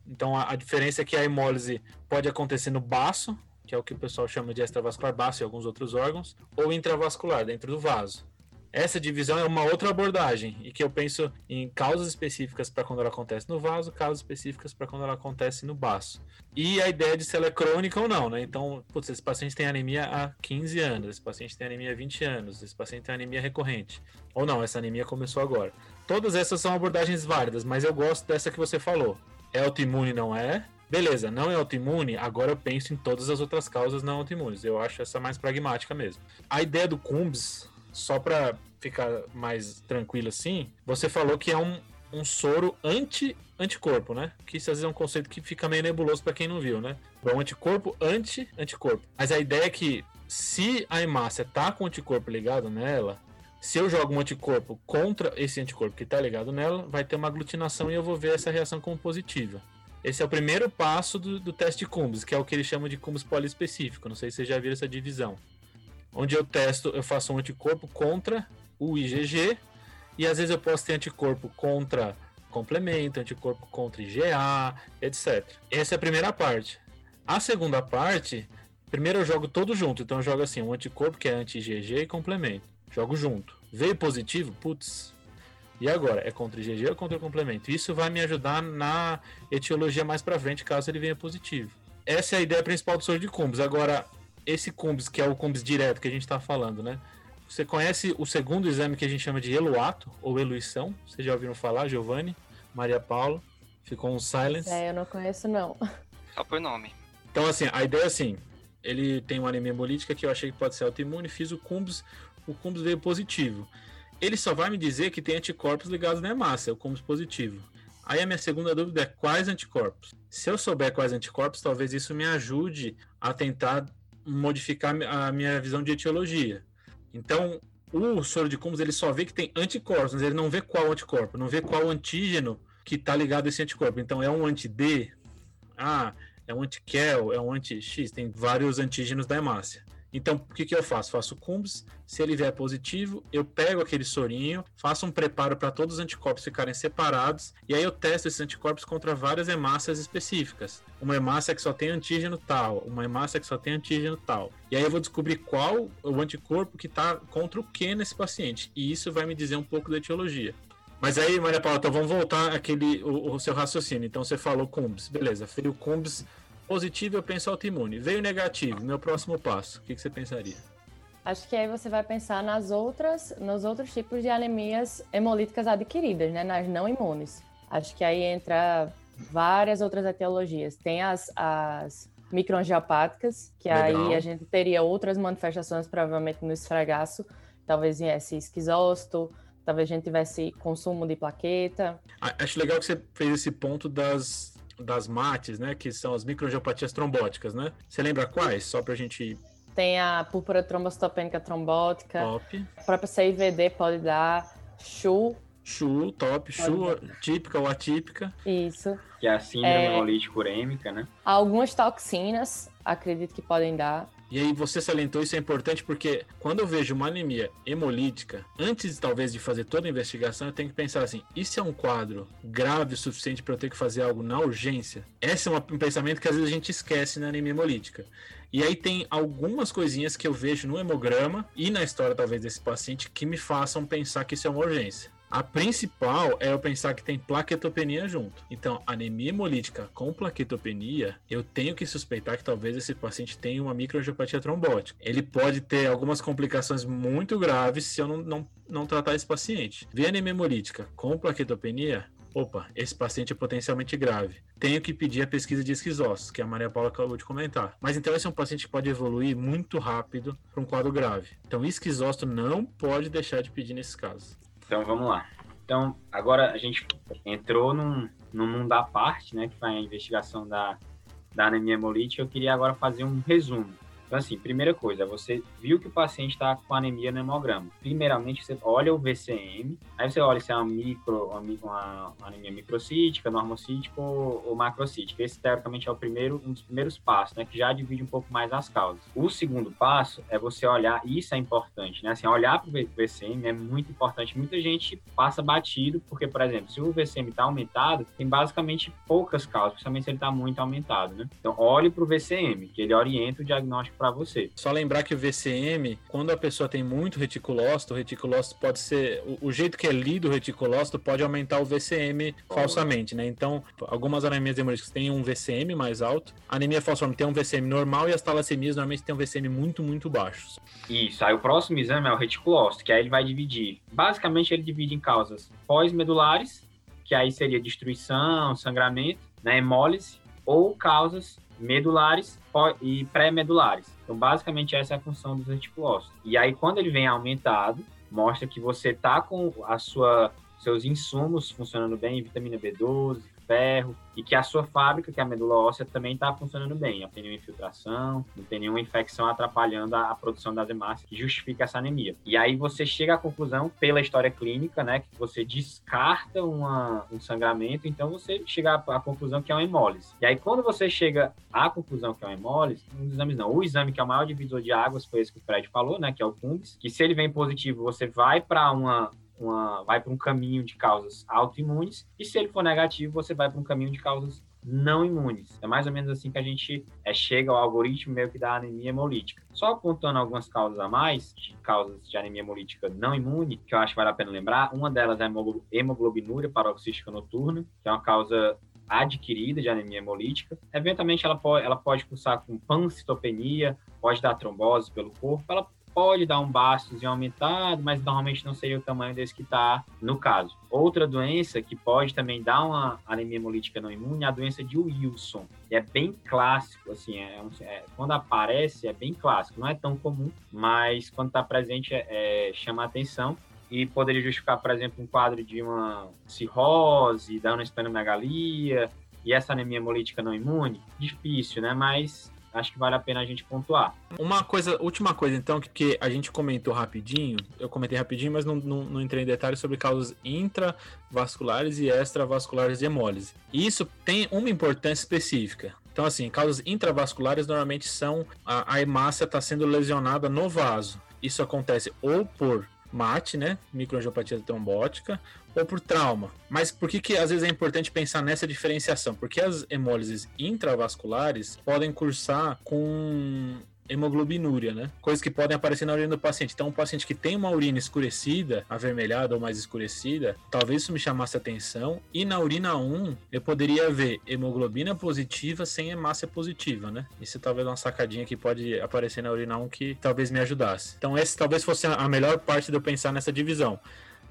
Então a, a diferença é que a hemólise pode acontecer no baço, que é o que o pessoal chama de extravascular baço e alguns outros órgãos, ou intravascular, dentro do vaso. Essa divisão é uma outra abordagem e que eu penso em causas específicas para quando ela acontece no vaso, causas específicas para quando ela acontece no baço. E a ideia de se ela é crônica ou não, né? Então, putz, esse paciente tem anemia há 15 anos, esse paciente tem anemia há 20 anos, esse paciente tem anemia recorrente. Ou não, essa anemia começou agora. Todas essas são abordagens válidas, mas eu gosto dessa que você falou. É autoimune, não é? Beleza, não é autoimune, agora eu penso em todas as outras causas não autoimunes. Eu acho essa mais pragmática mesmo. A ideia do Cumbs, só para ficar mais tranquilo assim, você falou que é um, um soro anti anticorpo, né? Que isso às vezes é um conceito que fica meio nebuloso para quem não viu, né? É um anticorpo anti anticorpo. Mas a ideia é que se a hemácia tá com o anticorpo ligado nela, se eu jogo um anticorpo contra esse anticorpo que está ligado nela, vai ter uma aglutinação e eu vou ver essa reação como positiva. Esse é o primeiro passo do, do teste de Cumbs, que é o que eles chamam de Cumbs poliespecífico. Não sei se vocês já viram essa divisão. Onde eu testo, eu faço um anticorpo contra o IgG, e às vezes eu posso ter anticorpo contra complemento, anticorpo contra IgA, etc. Essa é a primeira parte. A segunda parte, primeiro eu jogo todo junto, então eu jogo assim, um anticorpo que é anti-IgG e complemento. Jogo junto. Veio positivo? Putz. E agora? É contra IgG ou contra complemento? Isso vai me ajudar na etiologia mais para frente, caso ele venha positivo. Essa é a ideia principal do soro de Cumbs. Agora, esse Cumbs, que é o Cumbs direto que a gente está falando, né? Você conhece o segundo exame que a gente chama de eluato ou eluição? Vocês já ouviram falar, Giovanni? Maria Paula? Ficou um silence? É, eu não conheço não. Só por nome. Então, assim, a ideia é assim, ele tem uma anemia hemolítica que eu achei que pode ser autoimune, fiz o Cumbs, o Cumbs veio positivo. Ele só vai me dizer que tem anticorpos ligados na hemácia, o Cumbs positivo. Aí a minha segunda dúvida é quais anticorpos? Se eu souber quais anticorpos, talvez isso me ajude a tentar modificar a minha visão de etiologia. Então, o soro de Cumbs ele só vê que tem anticorpos, mas ele não vê qual anticorpo, não vê qual antígeno que está ligado a esse anticorpo. Então, é um anti-D, ah, é um anti-Kel, é um anti-X, tem vários antígenos da hemácia. Então, o que, que eu faço? Faço CUMBS, se ele vier positivo, eu pego aquele sorinho, faço um preparo para todos os anticorpos ficarem separados, e aí eu testo esses anticorpos contra várias hemácias específicas. Uma hemácia que só tem antígeno tal, uma hemácia que só tem antígeno tal. E aí eu vou descobrir qual o anticorpo que está contra o que nesse paciente. E isso vai me dizer um pouco da etiologia. Mas aí, Maria Paula, então vamos voltar aquele o, o seu raciocínio. Então você falou CUMBS, beleza, fez o CUMBS positivo, eu penso autoimune. Veio negativo, meu próximo passo, o que, que você pensaria? Acho que aí você vai pensar nas outras, nos outros tipos de anemias hemolíticas adquiridas, né? Nas não imunes. Acho que aí entra várias outras etiologias. Tem as, as microangiopáticas, que Legal. aí a gente teria outras manifestações, provavelmente no esfregaço. Talvez viesse esquizócito, talvez a gente tivesse consumo de plaqueta. Acho legal que você fez esse ponto das das MATs, né? Que são as microangiopatias trombóticas, né? Você lembra quais? Só pra gente. Tem a púrpura trombocitopênica trombótica. Top. A própria CIVD pode dar. CHU. CHU, top. CHU, típica ou atípica. Isso. Que é a síndrome é... urêmica, né? Algumas toxinas, acredito que podem dar. E aí você salientou isso é importante porque quando eu vejo uma anemia hemolítica, antes talvez de fazer toda a investigação, eu tenho que pensar assim: isso é um quadro grave o suficiente para eu ter que fazer algo na urgência? Esse é um pensamento que às vezes a gente esquece na anemia hemolítica. E aí tem algumas coisinhas que eu vejo no hemograma e na história talvez desse paciente que me façam pensar que isso é uma urgência. A principal é eu pensar que tem plaquetopenia junto. Então, anemia hemolítica com plaquetopenia, eu tenho que suspeitar que talvez esse paciente tenha uma microangiopatia trombótica. Ele pode ter algumas complicações muito graves se eu não, não, não tratar esse paciente. Vê anemia hemolítica com plaquetopenia, opa, esse paciente é potencialmente grave. Tenho que pedir a pesquisa de esquizós, que a Maria Paula acabou de comentar. Mas então esse é um paciente que pode evoluir muito rápido para um quadro grave. Então esquizóstomo não pode deixar de pedir nesses casos. Então vamos lá. Então agora a gente entrou num, num mundo à parte, né, que foi a investigação da, da anemia hemolítica. Eu queria agora fazer um resumo. Então, assim, primeira coisa, você viu que o paciente está com anemia no hemograma. Primeiramente, você olha o VCM, aí você olha se é uma micro, uma, uma anemia microcítica, normocítica ou, ou macrocítica. Esse, teoricamente, é o primeiro, um dos primeiros passos, né, que já divide um pouco mais as causas. O segundo passo é você olhar, isso é importante, né, assim, olhar para o VCM é muito importante. Muita gente passa batido, porque, por exemplo, se o VCM está aumentado, tem basicamente poucas causas, principalmente se ele está muito aumentado, né? Então, olhe para o VCM, que ele orienta o diagnóstico para você. Só lembrar que o VCM, quando a pessoa tem muito reticulócito, o reticulócito pode ser. O, o jeito que é lido o reticulócito pode aumentar o VCM oh. falsamente, né? Então, algumas anemias hemolíticas têm um VCM mais alto. A anemia falciforme tem um VCM normal e as talassemias normalmente têm um VCM muito, muito baixo. Isso. Aí o próximo exame é o reticulócito, que aí ele vai dividir. Basicamente, ele divide em causas pós-medulares, que aí seria destruição, sangramento, né, hemólise, ou causas medulares e pré-medulares. Então, basicamente, essa é a função dos reticulócitos. E aí, quando ele vem aumentado, mostra que você está com a sua seus insumos funcionando bem, vitamina B12, ferro, e que a sua fábrica, que é a medula óssea, também está funcionando bem. Não tem nenhuma infiltração, não tem nenhuma infecção atrapalhando a, a, produção das hemácias que justifica essa anemia. E aí você chega à conclusão, pela história clínica, né, que você descarta uma, um sangramento, então você chega à, à, conclusão que é uma hemólise. E aí quando você chega à conclusão que é uma hemólise, os exames não. O exame que é o maior divisor de águas foi esse que o Fred falou, né, que é o CUMBS, que se ele vem positivo, você vai para uma uma, vai para um caminho de causas autoimunes, e se ele for negativo, você vai para um caminho de causas não imunes. É mais ou menos assim que a gente é, chega ao algoritmo meio que da anemia hemolítica. Só apontando algumas causas a mais, de causas de anemia hemolítica não imune, que eu acho que vale a pena lembrar, uma delas é a hemoglobinúria paroxística noturna, que é uma causa adquirida de anemia hemolítica. Eventualmente, ela pode, ela pode cursar com pancitopenia, pode dar trombose pelo corpo, ela pode dar um bastozinho aumentado, mas normalmente não seria o tamanho desse que está no caso. Outra doença que pode também dar uma anemia hemolítica não imune é a doença de Wilson. é bem clássico, assim, é, é, quando aparece é bem clássico. Não é tão comum, mas quando está presente é, é, chama atenção e poderia justificar, por exemplo, um quadro de uma cirrose, dando esplenomegalia e essa anemia hemolítica não imune. Difícil, né? Mas acho que vale a pena a gente pontuar. Uma coisa, última coisa então, que, que a gente comentou rapidinho, eu comentei rapidinho, mas não, não, não entrei em detalhes sobre causas intravasculares e extravasculares de hemólise. Isso tem uma importância específica. Então, assim, causas intravasculares normalmente são a, a hemácia está sendo lesionada no vaso. Isso acontece ou por MAT, né, microangiopatia trombótica, ou por trauma. Mas por que, que às vezes é importante pensar nessa diferenciação? Porque as hemólises intravasculares podem cursar com hemoglobinúria, né? Coisas que podem aparecer na urina do paciente. Então, um paciente que tem uma urina escurecida, avermelhada ou mais escurecida, talvez isso me chamasse atenção. E na urina 1, eu poderia ver hemoglobina positiva sem hemácia positiva, né? Isso talvez é uma sacadinha que pode aparecer na urina 1 que talvez me ajudasse. Então, esse talvez fosse a melhor parte de eu pensar nessa divisão.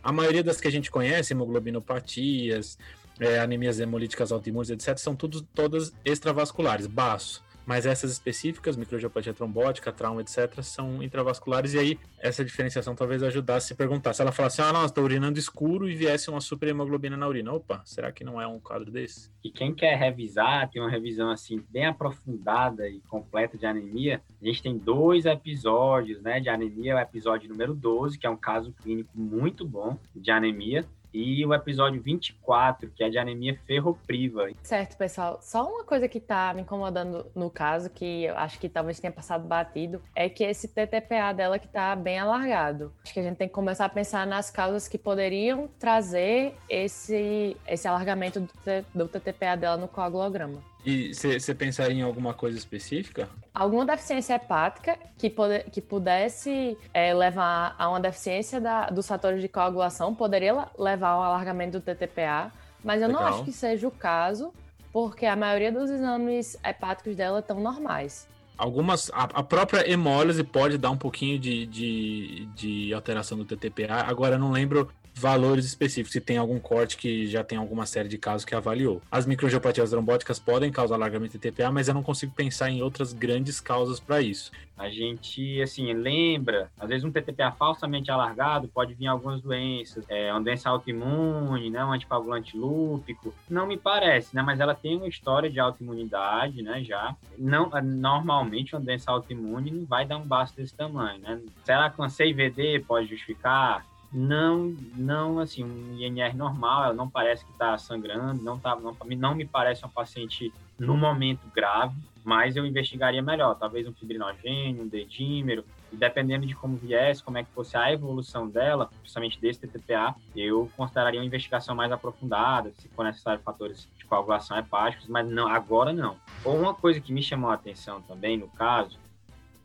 A maioria das que a gente conhece, hemoglobinopatias, é, anemias hemolíticas autoimunes, etc., são tudo, todas extravasculares, baço. Mas essas específicas, microangiopatia trombótica, trauma, etc., são intravasculares, e aí essa diferenciação talvez ajudasse a se perguntar. Se ela falasse, ah, nossa, estou urinando escuro e viesse uma superhemoglobina na urina, opa, será que não é um quadro desse? E quem quer revisar, tem uma revisão assim, bem aprofundada e completa de anemia, a gente tem dois episódios, né, de anemia, o episódio número 12, que é um caso clínico muito bom de anemia, e o episódio 24, que é de anemia ferropriva. Certo, pessoal. Só uma coisa que tá me incomodando no caso, que eu acho que talvez tenha passado batido, é que esse TTPA dela que tá bem alargado. Acho que a gente tem que começar a pensar nas causas que poderiam trazer esse, esse alargamento do, do TTPA dela no coagulograma. E você pensaria em alguma coisa específica? alguma deficiência hepática que, pode, que pudesse é, levar a uma deficiência da, dos fatores de coagulação, poderia levar ao alargamento do TTPA, mas eu Legal. não acho que seja o caso, porque a maioria dos exames hepáticos dela estão normais. Algumas. A, a, própria hemólise pode dar um pouquinho de, de, de alteração do TTPA. Agora, eu não lembro valores específicos, se tem algum corte que já tem alguma série de casos que avaliou. As microangiopatias trombóticas podem causar alargamento de TPA, mas eu não consigo pensar em outras grandes causas para isso. A gente, assim, lembra, às vezes um TTPA falsamente alargado pode vir algumas doenças, é, uma doença autoimune, né, um anticoagulante lúpico, não me parece, né, mas ela tem uma história de autoimunidade, né, já. Não, normalmente uma doença autoimune não vai dar um baço desse tamanho, né. Será que uma CIVD pode justificar? Não, não assim, um INR normal, ela não parece que está sangrando, não, tá, não, não me parece uma paciente no momento grave, mas eu investigaria melhor, talvez um fibrinogênio, um dedímero, e dependendo de como viesse, como é que fosse a evolução dela, principalmente desse TTPA, eu consideraria uma investigação mais aprofundada, se for necessário fatores de coagulação hepáticos, mas não, agora não. Ou uma coisa que me chamou a atenção também, no caso,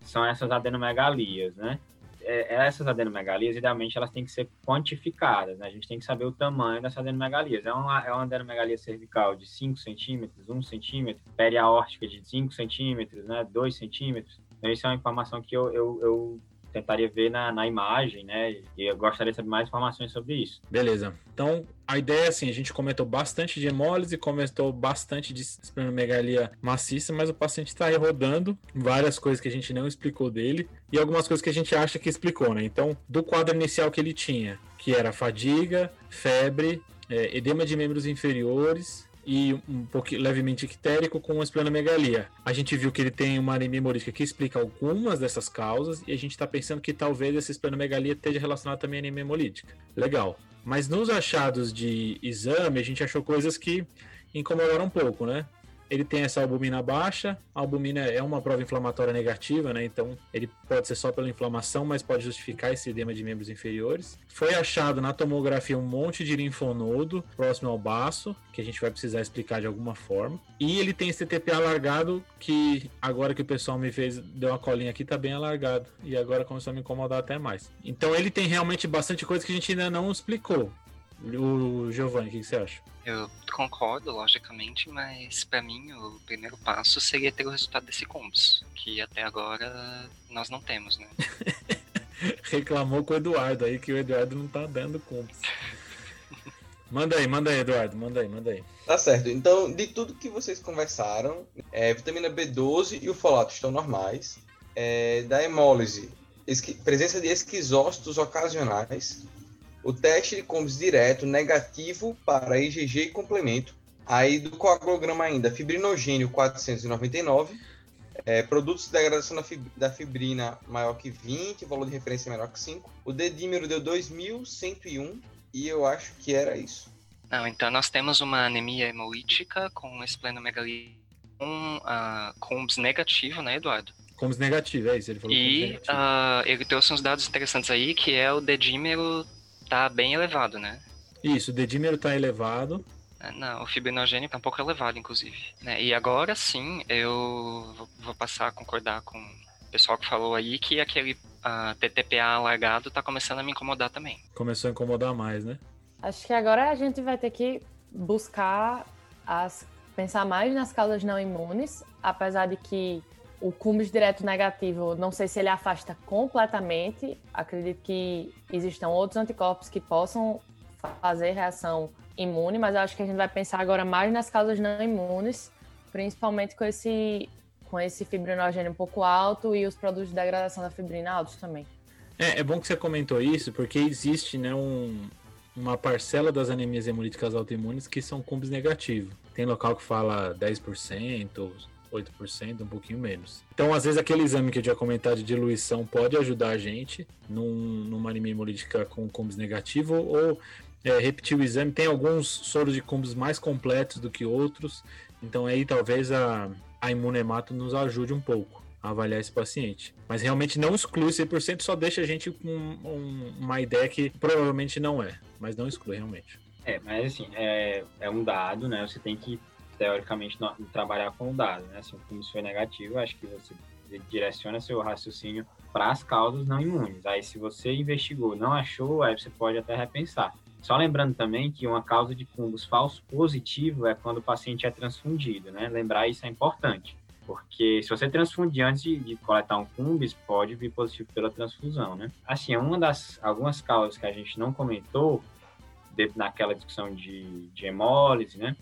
são essas adenomegalias, né? É, essas adenomegalias, idealmente, elas têm que ser quantificadas, né? A gente tem que saber o tamanho dessas adenomegalias. É uma, é uma adenomegalia cervical de 5 centímetros, 1 centímetro, periaórtica de 5 centímetros, né? 2 centímetros. Então, isso é uma informação que eu, eu, eu tentaria ver na, na imagem, né? E eu gostaria de saber mais informações sobre isso. Beleza. Então, a ideia é assim, a gente comentou bastante de hemólise, comentou bastante de esplenomegalia maciça, mas o paciente está aí rodando várias coisas que a gente não explicou dele e algumas coisas que a gente acha que explicou, né? Então, do quadro inicial que ele tinha, que era fadiga, febre, é, edema de membros inferiores, e um pouquinho levemente ictérico com esplenomegalia. A gente viu que ele tem uma anemia hemolítica que explica algumas dessas causas e a gente está pensando que talvez essa esplenomegalia esteja relacionada também à anemia hemolítica. Legal. Mas nos achados de exame, a gente achou coisas que incomodaram um pouco, né? Ele tem essa albumina baixa. A albumina é uma prova inflamatória negativa, né? Então ele pode ser só pela inflamação, mas pode justificar esse edema de membros inferiores. Foi achado na tomografia um monte de linfonodo próximo ao baço, que a gente vai precisar explicar de alguma forma. E ele tem esse TTP alargado, que agora que o pessoal me fez, deu uma colinha aqui, tá bem alargado. E agora começou a me incomodar até mais. Então ele tem realmente bastante coisa que a gente ainda não explicou. O Giovanni, o que você acha? Eu concordo, logicamente, mas para mim o primeiro passo seria ter o resultado desse COMS, que até agora nós não temos, né? (laughs) Reclamou com o Eduardo aí que o Eduardo não tá dando COMS. (laughs) Manda aí, manda aí, Eduardo, manda aí, manda aí. Tá certo. Então, de tudo que vocês conversaram, é, vitamina B12 e o folato estão normais. É, da hemólise, presença de esquizócitos ocasionais, o teste de combos direto negativo para IgG e complemento. Aí do coagulograma ainda, fibrinogênio 499, é, produtos de degradação da, fib da, fibrina maior que 20, valor de referência menor que 5. O dedímero deu 2101 e eu acho que era isso. Não, então nós temos uma anemia hemolítica com esplenomegalia com uh, combs negativo, né, Eduardo? Combs negativo, é isso. Ele falou e uh, ele trouxe uns dados interessantes aí, que é o dedímero tá bem elevado, né? Isso, o dedímero tá elevado. É, não, o fibrinogênio tá um pouco elevado, inclusive. Né? E agora sim, eu vou passar a concordar com o pessoal que falou aí que aquele uh, TTPA alargado tá começando a me incomodar também. Começou a incomodar mais, né? Acho que agora a gente vai ter que buscar as pensar mais nas causas não imunes, apesar de que o cumbis direto negativo, não sei se ele afasta completamente. Acredito que existam outros anticorpos que possam fazer reação imune, mas acho que a gente vai pensar agora mais nas causas não imunes, principalmente com esse, com esse fibrinogênio um pouco alto e os produtos de degradação da fibrina altos também. É, é bom que você comentou isso, porque existe né, um, uma parcela das anemias hemolíticas autoimunes que são cumbis negativos. Tem local que fala 10%, 8%, um pouquinho menos. Então, às vezes, aquele exame que eu tinha comentado de diluição pode ajudar a gente num, numa anemia hemolítica com cumbis negativo ou é, repetir o exame. Tem alguns soros de cumbis mais completos do que outros, então aí talvez a, a imunemato nos ajude um pouco a avaliar esse paciente. Mas realmente não exclui 100%, só deixa a gente com um, uma ideia que provavelmente não é, mas não exclui realmente. É, mas assim, é, é um dado, né? Você tem que teoricamente, no, trabalhar com o dado, né? Se o filme foi negativo, acho que você direciona seu raciocínio para as causas não imunes. Aí, se você investigou, não achou, aí você pode até repensar. Só lembrando também que uma causa de cumbus falso positivo é quando o paciente é transfundido, né? Lembrar isso é importante, porque se você transfundir antes de, de coletar um cumbis, pode vir positivo pela transfusão, né? Assim, uma das algumas causas que a gente não comentou de, naquela discussão de, de hemólise, né?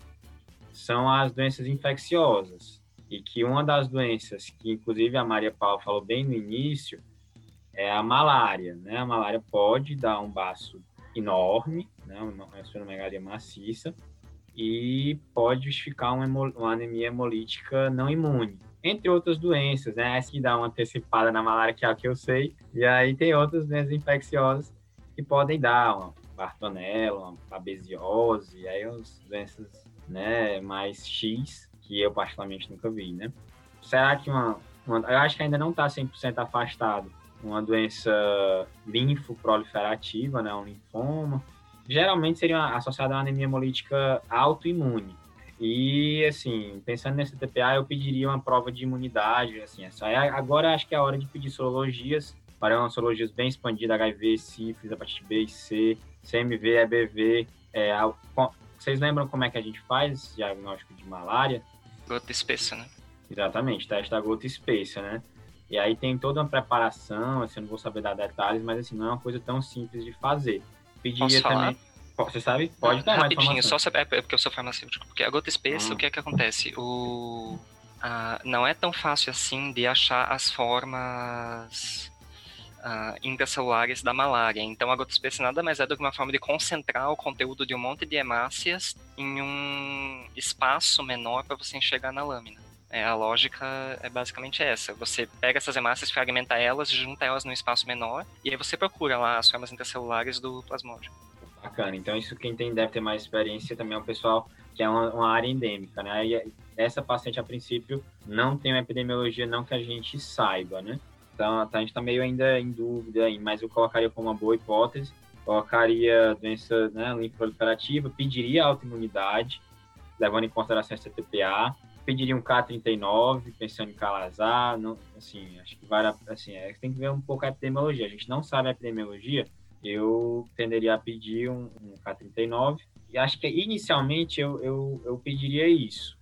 São as doenças infecciosas. E que uma das doenças que, inclusive, a Maria Paula falou bem no início, é a malária, né? A malária pode dar um baço enorme, né, uma esplenomegalia maciça, e pode justificar uma, uma, anemia hemolítica não imune. Entre outras doenças, né? Essa que dá uma antecipada na malária, que é a que eu sei. E aí tem outras doenças infecciosas que podem dar uma bartonella, uma babesiose, aí as doenças né, mais X, que eu particularmente nunca vi, né? Será que uma, uma eu acho que ainda não está 100% afastado uma doença linfoproliferativa, né, um linfoma, geralmente seria associada a uma anemia hemolítica autoimune. E, assim, pensando nesse TPA, eu pediria uma prova de imunidade, assim, essa, agora acho que é a hora de pedir sorologias, para sorologias bem expandidas, HIV, sífilis, hepatite B e C, CMV, EBV, é, vocês lembram como é que a gente faz diagnóstico de malária? Gota espessa, né? Exatamente, teste da gota espessa, né? E aí tem toda uma preparação, assim, eu não vou saber dar detalhes, mas assim, não é uma coisa tão simples de fazer. Pediria também. Você sabe? Pode dar Rapidinho, só saber, é porque eu sou farmacêutico. Porque a gota espessa, hum. o que é que acontece? O, a, não é tão fácil assim de achar as formas uh, intracelulares da malária. Então, a gota espessa nada mais é do que uma forma de concentrar o conteúdo de um monte de hemácias em um espaço menor para você enxergar na lâmina. É, a lógica é basicamente essa. Você pega essas hemácias, fragmenta elas, junta elas num espaço menor, e aí você procura lá as formas intercelulares do plasmódio. Bacana. Então, isso quem tem, deve ter mais experiência também é o pessoal que é uma, uma área endêmica, né? E essa paciente, a princípio, não tem uma epidemiologia, não que a gente saiba, né? Então, a gente está meio ainda em dúvida, mas eu colocaria como uma boa hipótese. Colocaria doença né, linfoproliferativa, pediria autoimunidade, levando em consideração essa TPA, pediria um K39, pensando em calazar, não, assim, acho que vale, assim, é, tem que ver um pouco a epidemiologia. A gente não sabe a epidemiologia, eu tenderia a pedir um, um K39, e acho que inicialmente eu, eu, eu pediria isso.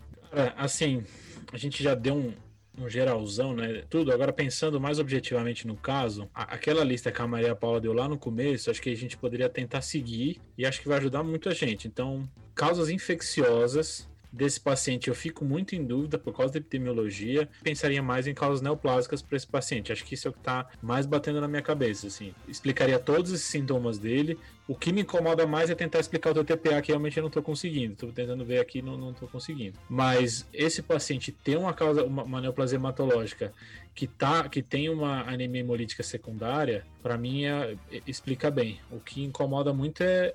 Assim, a gente já deu um, um geralzão, né? Tudo. Agora, pensando mais objetivamente no caso, aquela lista que a Maria Paula deu lá no começo, acho que a gente poderia tentar seguir e acho que vai ajudar muito a gente. Então, causas infecciosas desse paciente eu fico muito em dúvida por causa da epidemiologia. Pensaria mais em causas neoplásicas para esse paciente. Acho que isso é o que está mais batendo na minha cabeça. Assim. Explicaria todos esses sintomas dele. O que me incomoda mais é tentar explicar o teu TPA, que realmente eu não estou conseguindo. Estou tentando ver aqui não estou conseguindo. Mas esse paciente tem uma causa, uma, uma neoplasia hematológica que, tá, que tem uma anemia hemolítica secundária, para mim é, explica bem. O que incomoda muito é,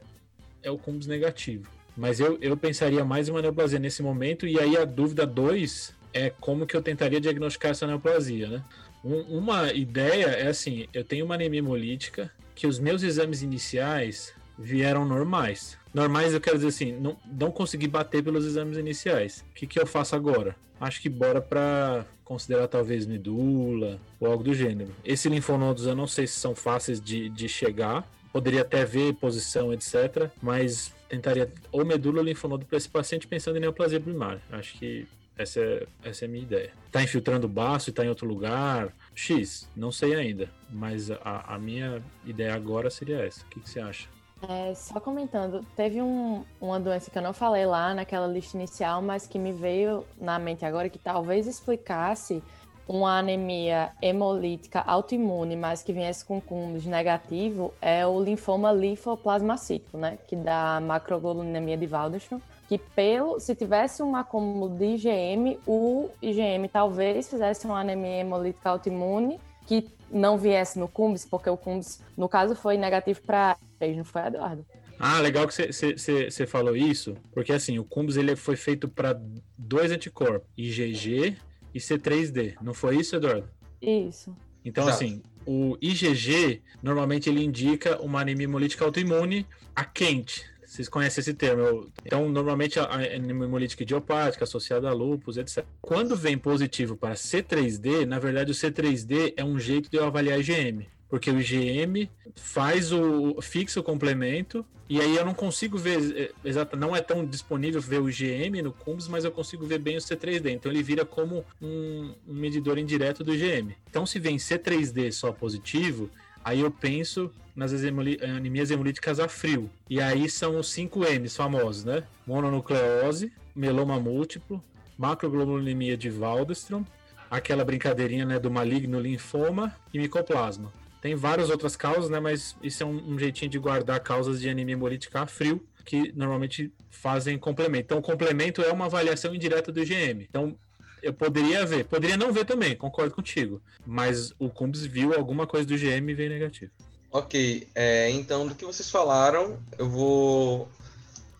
é o cumbus negativo. Mas eu, eu pensaria mais em uma neoplasia nesse momento, e aí a dúvida 2 é como que eu tentaria diagnosticar essa neoplasia, né? Um, uma ideia é assim, eu tenho uma anemia hemolítica, que os meus exames iniciais vieram normais. Normais eu quero dizer assim, não, não consegui bater pelos exames iniciais. O que, que eu faço agora? Acho que bora para considerar talvez medula ou algo do gênero. Esse linfonodos eu não sei se são fáceis de, de chegar, poderia até ver posição, etc. Mas tentaria ou medula ou linfonodo para esse paciente pensando em neoplasia primária. Acho que essa é, essa é a minha ideia. Tá infiltrando o baço e tá em outro lugar? X, não sei ainda. Mas a, a minha ideia agora seria essa. O que, que você acha? É, só comentando, teve um, uma doença que eu não falei lá naquela lista inicial, mas que me veio na mente agora que talvez explicasse uma anemia hemolítica autoimune, mas que viesse com cúmulos negativo, é o linfoma linfoplasmacítico, né? Que dá macroglobulinemia de Waldenström. Que pelo, se tivesse um acúmulo de IgM, o IgM talvez fizesse uma anemia hemolítica autoimune que não viesse no cumbis, porque o cumbis, no caso, foi negativo para não foi, Eduardo? Ah, legal que você falou isso, porque assim, o cumbis ele foi feito para dois anticorpos, IgG e C3D. Não foi isso, Eduardo? Isso. Então, Exato. assim, o IgG normalmente ele indica uma anemia hemolítica autoimune a quente, Vocês conhecem esse termo. Então, normalmente a anemia hemolítica idiopática associada a lúpus, etc. Quando vem positivo para C3D, na verdade o C3D é um jeito de eu avaliar IgM porque o IgM faz o fixa o complemento e aí eu não consigo ver é, exato, não é tão disponível ver o IgM no CUMBS, mas eu consigo ver bem o C3D. Então ele vira como um, um medidor indireto do IgM. Então se vem C3D só positivo, aí eu penso nas anemias hemolíticas a frio. E aí são os 5 M's famosos, né? Mononucleose, meloma múltiplo, macroglobulinemia de Waldstrom, aquela brincadeirinha né, do maligno linfoma e micoplasma. Tem várias outras causas, né? Mas isso é um, um jeitinho de guardar causas de anemia hemolítica a frio, que normalmente fazem complemento. Então, o complemento é uma avaliação indireta do IgM. Então, eu poderia ver, poderia não ver também, concordo contigo. Mas o Cumbs viu alguma coisa do IgM e veio negativo. Ok, é, então do que vocês falaram, eu vou.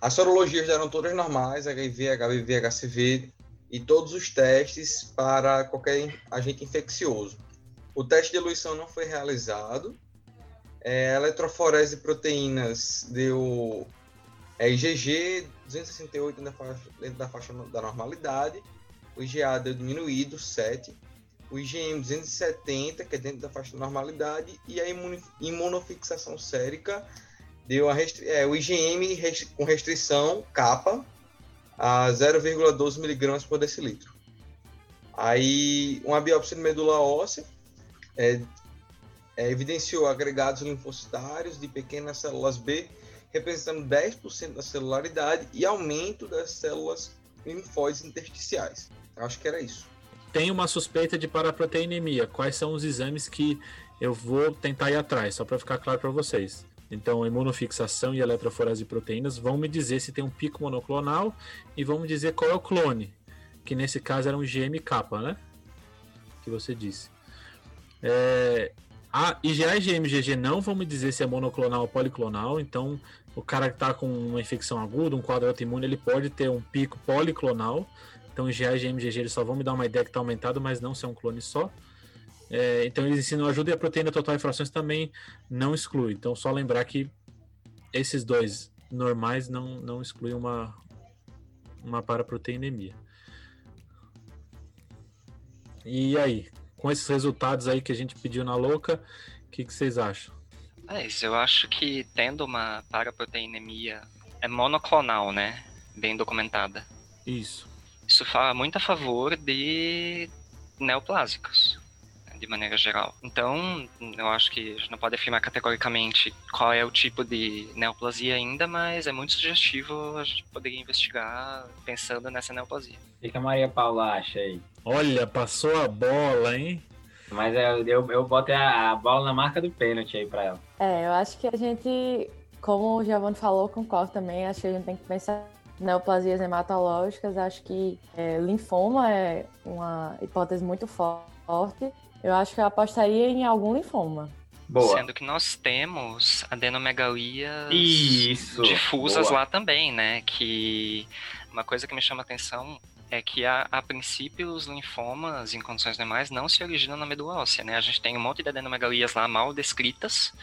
As sorologias eram todas normais, HIV, HBV, HCV e todos os testes para qualquer agente infeccioso. O teste de eluição não foi realizado. É, a eletroforese de proteínas deu é, IgG 268 dentro da, faixa, dentro da faixa da normalidade. O IgA deu diminuído, 7. O IgM 270, que é dentro da faixa da normalidade. E a imunofixação sérica deu a restri... é, o IgM rest... com restrição, capa, a 0,12 miligramas por decilitro. Aí, uma biópsia de medula óssea é, é, evidenciou agregados linfocitários de pequenas células B, representando 10% da celularidade e aumento das células linfóides intersticiais. Acho que era isso. Tem uma suspeita de paraproteinemia. Quais são os exames que eu vou tentar ir atrás, só para ficar claro para vocês. Então, imunofixação e eletroforese de proteínas vão me dizer se tem um pico monoclonal e vão me dizer qual é o clone, que nesse caso era um GMK, né? Que você disse. É, a IgA e GMGG não vão me dizer se é monoclonal ou policlonal, então o cara que está com uma infecção aguda, um quadro autoimune, ele pode ter um pico policlonal. Então IgA e GMGG eles só vão me dar uma ideia que está aumentado, mas não ser um clone só. É, então eles ensinam ajuda e a proteína total em frações também não exclui. Então só lembrar que esses dois normais não, não excluem uma, uma paraproteinemia. E aí, com esses resultados aí que a gente pediu na louca, o que, que vocês acham? É isso, eu acho que tendo uma paraproteinemia é monoclonal, né? Bem documentada. Isso. Isso fala muito a favor de neoplásicos de maneira geral. Então, eu acho que a gente não pode afirmar categoricamente qual é o tipo de neoplasia ainda, mas é muito sugestivo a gente poderia investigar pensando nessa neoplasia. O que a Maria Paula acha aí? Olha, passou a bola, hein? Mas eu, eu, eu botei a, a bola na marca do pênalti aí pra ela. É, eu acho que a gente, como o Giovanni falou, concordo também, acho que a gente tem que pensar neoplasias hematológicas, acho que é, linfoma é uma hipótese muito forte. Eu acho que eu apostaria em algum linfoma. Boa. Sendo que nós temos adenomegalias Isso. difusas Boa. lá também, né? Que uma coisa que me chama a atenção é que a, a, princípio os linfomas em condições normais não se originam na medula óssea, né? A gente tem um monte de adenomegalias lá mal descritas.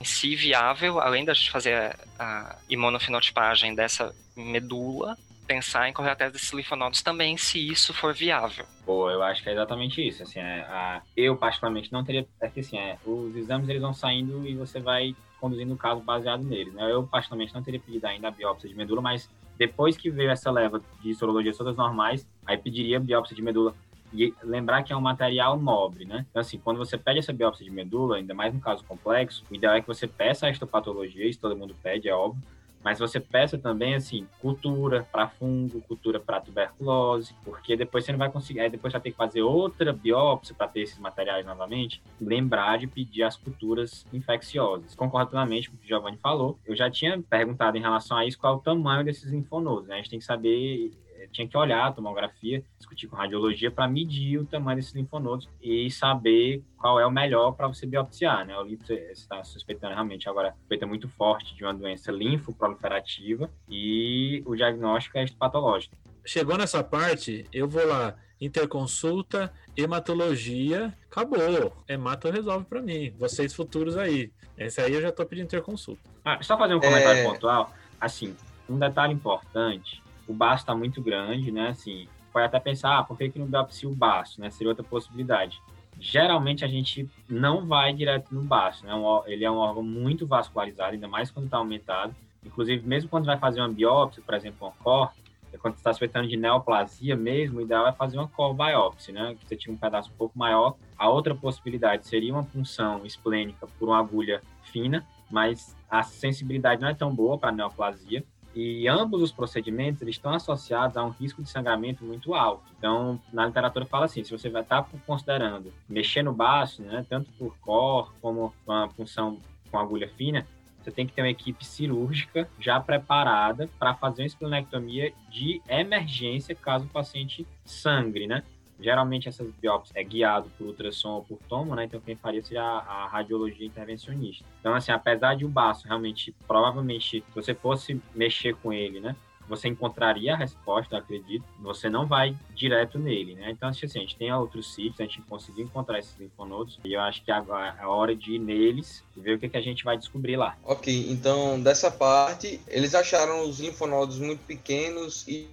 Em si viável, além da gente fazer a, a imunofenotipagem dessa medula, pensar em correr atrás desses linfonodos também, se isso for viável. Pô, eu acho que é exatamente isso. Assim, é, a, eu particularmente não teria, é que assim, é, os exames eles vão saindo e você vai conduzindo o caso baseado neles. Né? Eu particularmente não teria pedido ainda a biópsia de medula, mas depois que veio essa leva de sorologias todas normais, aí pediria biópsia de medula e lembrar que é um material nobre, né? Então, assim, quando você pede essa biópsia de medula, ainda mais no caso complexo, o ideal é que você peça a histopatologia, isso todo mundo pede, é óbvio, mas você peça também, assim, cultura para fungo, cultura para tuberculose, porque depois você não vai conseguir, aí depois vai ter que fazer outra biópsia para ter esses materiais novamente. Lembrar de pedir as culturas infecciosas. Concordo plenamente com o que o Giovanni falou. Eu já tinha perguntado em relação a isso qual é o tamanho desses linfonodos, né? A gente tem que saber tinha que olhar a tomografia, discutir com radiologia para medir o tamanho desses linfonodos e saber qual é o melhor para você biopsiar, né? O linfo, está suspeitando realmente agora suspeita muito forte de uma doença linfoproliferativa e o diagnóstico é patológico. Chegou nessa parte, eu vou lá, interconsulta, hematologia, acabou. Hemato resolve para mim. Vocês futuros aí. Esse aí eu já tô pedindo interconsulta. Ah, só fazer um comentário é... pontual Assim, um detalhe importante, o baço está muito grande, né? Assim, pode até pensar, ah, por que, que não biopsia o baço, né? Seria outra possibilidade. Geralmente a gente não vai direto no baço, né? Ele é um órgão muito vascularizado, ainda mais quando está aumentado. Inclusive, mesmo quando vai fazer uma biópsia, por exemplo, uma cor, é quando está suspeitando de neoplasia mesmo, o ideal é fazer uma core biopsy, né? Que você tinha um pedaço um pouco maior. A outra possibilidade seria uma punção esplênica por uma agulha fina, mas a sensibilidade não é tão boa para neoplasia. E ambos os procedimentos eles estão associados a um risco de sangramento muito alto. Então, na literatura fala assim, se você vai estar tá considerando mexer no baço, né, tanto por cor como uma punção com agulha fina, você tem que ter uma equipe cirúrgica já preparada para fazer uma esplenectomia de emergência caso o paciente sangre, né? Geralmente essas biópsias é guiado por ultrassom ou por tomo, né? Então quem faria seria a, a, radiologia intervencionista. Então assim, apesar de o baço realmente, provavelmente, se você fosse mexer com ele, né? você encontraria a resposta, acredito, você não vai direto nele, né? Então, assim, a gente tem outros sítios, a gente conseguiu encontrar esses linfonodos, e eu acho que agora é a hora de ir neles e ver o que, que a gente vai descobrir lá. Ok, então, dessa parte, eles acharam os linfonodos muito pequenos e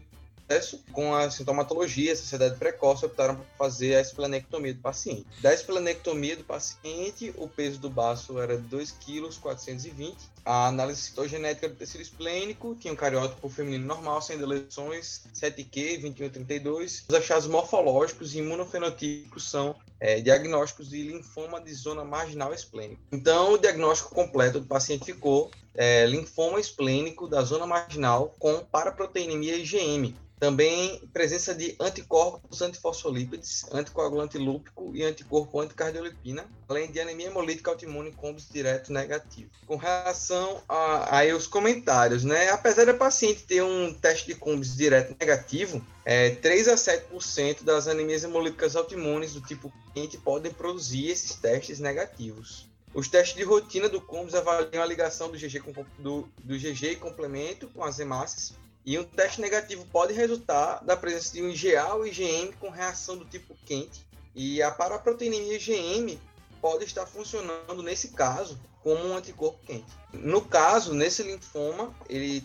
com a sintomatologia, a sociedade precoce, optaram por fazer a esplenectomia do paciente. Da esplenectomia do paciente, o peso do baço era 2,420 kg. A análise citogenética do tecido esplênico tinha um cariótipo feminino normal, sem deleções, 7Q, 2132. Os achados morfológicos e imunofenotípicos são é, diagnósticos de linfoma de zona marginal esplênica. Então, o diagnóstico completo do paciente ficou é, linfoma esplênico da zona marginal com paraproteinemia IgM, também presença de anticorpos antifosfolípides, anticoagulante lúpico e anticorpo anticardiolipina, além de anemia hemolítica autoimune combos direto negativo. Com relação a, aí os comentários, né? Apesar da paciente ter um teste de combos direto negativo, é, 3 a 7% das anemias hemolíticas autoimunes do tipo quente podem produzir esses testes negativos. Os testes de rotina do Combs avaliam a ligação do GG, com, do, do GG e complemento com as hemácias e um teste negativo pode resultar da presença de um IgA ou IgM com reação do tipo quente. E a paraproteinemia IgM pode estar funcionando, nesse caso, como um anticorpo quente. No caso, nesse linfoma, ele,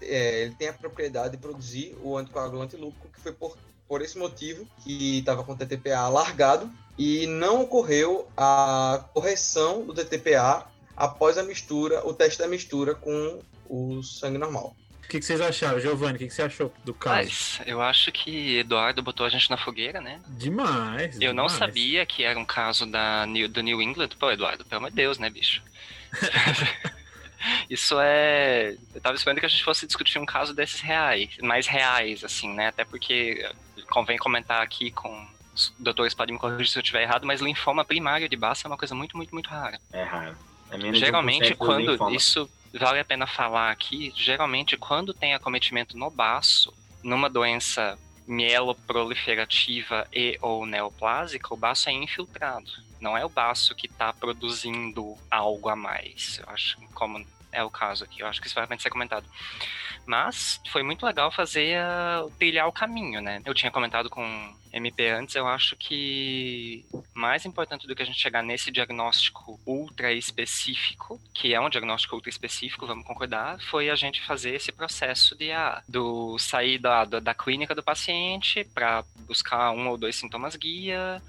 é, ele tem a propriedade de produzir o anticoagulante lúpico, que foi por, esse motivo que estava com o TTPA alargado e não ocorreu a correção do TTPA após a mistura, o teste da mistura com o sangue normal. O que, que, vocês acharam, Giovanni? O que, que, você achou do caso? Mas, eu acho que Eduardo botou a gente na fogueira, né? Demais. Eu demais. não sabia que era um caso da New, do New England. Pô, Eduardo, pelo amor de Deus, né, bicho? (laughs) Isso é. Eu tava esperando que a gente fosse discutir um caso desses reais, mais reais, assim, né? Até porque convém comentar aqui com os doutores podem me corrigir se eu estiver errado, mas linfoma primário de base é uma coisa muito, muito, muito rara. É raro. É Geralmente, quando isso vale a pena falar aqui, geralmente quando tem acometimento no baço, numa doença mieloproliferativa e ou neoplásica, o baço é infiltrado. Não é o baço que está produzindo algo a mais. Eu acho como é o caso aqui. Eu acho que isso vai ser comentado. Mas foi muito legal fazer uh, trilhar o caminho, né? Eu tinha comentado com MP antes, eu acho que mais importante do que a gente chegar nesse diagnóstico ultra específico, que é um diagnóstico ultra específico, vamos concordar, foi a gente fazer esse processo de ah, do sair da, da, da clínica do paciente para buscar um ou dois sintomas guia,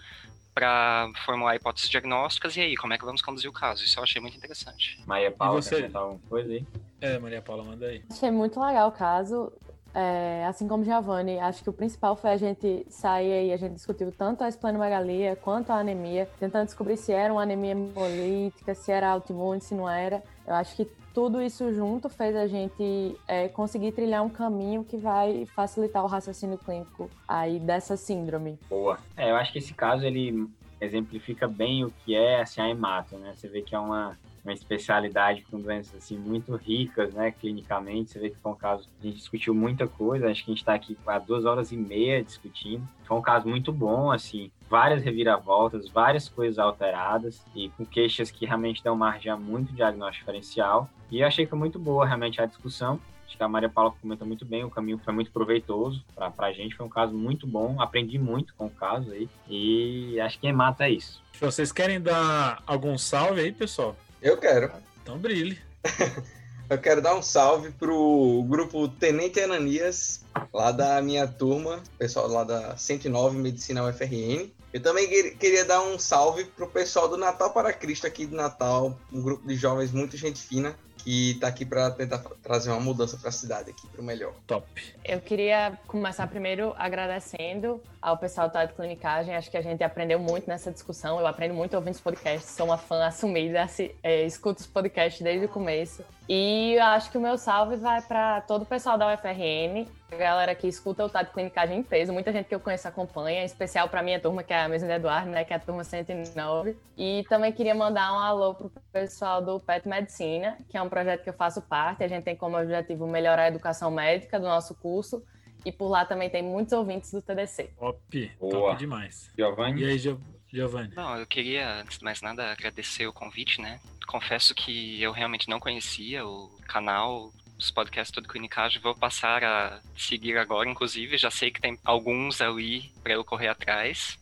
para formular hipóteses diagnósticas e aí, como é que vamos conduzir o caso? Isso eu achei muito interessante. Maria Paula, você... alguma coisa aí? É, Maria Paula, manda aí. Achei muito legal o caso. É, assim como Giovanni, acho que o principal foi a gente sair aí, a gente discutiu tanto a esplenomegalia quanto a anemia, tentando descobrir se era uma anemia hemolítica, se era autoimune, se não era. Eu acho que tudo isso junto fez a gente é, conseguir trilhar um caminho que vai facilitar o raciocínio clínico aí dessa síndrome. Boa. É, eu acho que esse caso ele exemplifica bem o que é assim, a hemato, né? Você vê que é uma, uma especialidade com doenças assim muito ricas, né, clinicamente. Você vê que foi um caso a gente discutiu muita coisa. Acho que a gente está aqui há duas horas e meia discutindo. Foi um caso muito bom, assim, várias reviravoltas, várias coisas alteradas e com queixas que realmente dão margem a muito diagnóstico diferencial. E eu achei que foi muito boa realmente a discussão. Acho que a Maria Paula comentou muito bem, o caminho foi muito proveitoso para a gente, foi um caso muito bom, aprendi muito com o caso aí, e acho que mata é isso. Vocês querem dar algum salve aí, pessoal? Eu quero. Então brilhe. (laughs) Eu quero dar um salve pro grupo Tenente Ananias, lá da minha turma, pessoal lá da 109 Medicina UFRN. Eu também queria dar um salve pro pessoal do Natal para Cristo aqui do Natal, um grupo de jovens muito gente fina que tá aqui para tentar trazer uma mudança para a cidade aqui para o melhor. Top. Eu queria começar primeiro agradecendo ao pessoal da Clinicagem. Acho que a gente aprendeu muito nessa discussão. Eu aprendo muito ouvindo os podcasts. Sou uma fã assumida, é, escuto os podcasts desde o começo. E acho que o meu salve vai para todo o pessoal da UFRN, a galera que escuta o Tade Clinicagem em peso, muita gente que eu conheço acompanha, em especial para minha turma, que é a mesma de Eduardo, né, que é a turma 109. E também queria mandar um alô pro pessoal do PET Medicina, que é um projeto que eu faço parte. A gente tem como objetivo melhorar a educação médica do nosso curso. E por lá também tem muitos ouvintes do TDC. Top, Boa. top demais. Giovanni? E aí, Giovanni? Bom, eu queria, antes de mais nada, agradecer o convite, né? Confesso que eu realmente não conhecia o canal, os podcasts do Clinicagem, vou passar a seguir agora, inclusive, já sei que tem alguns ali para eu correr atrás.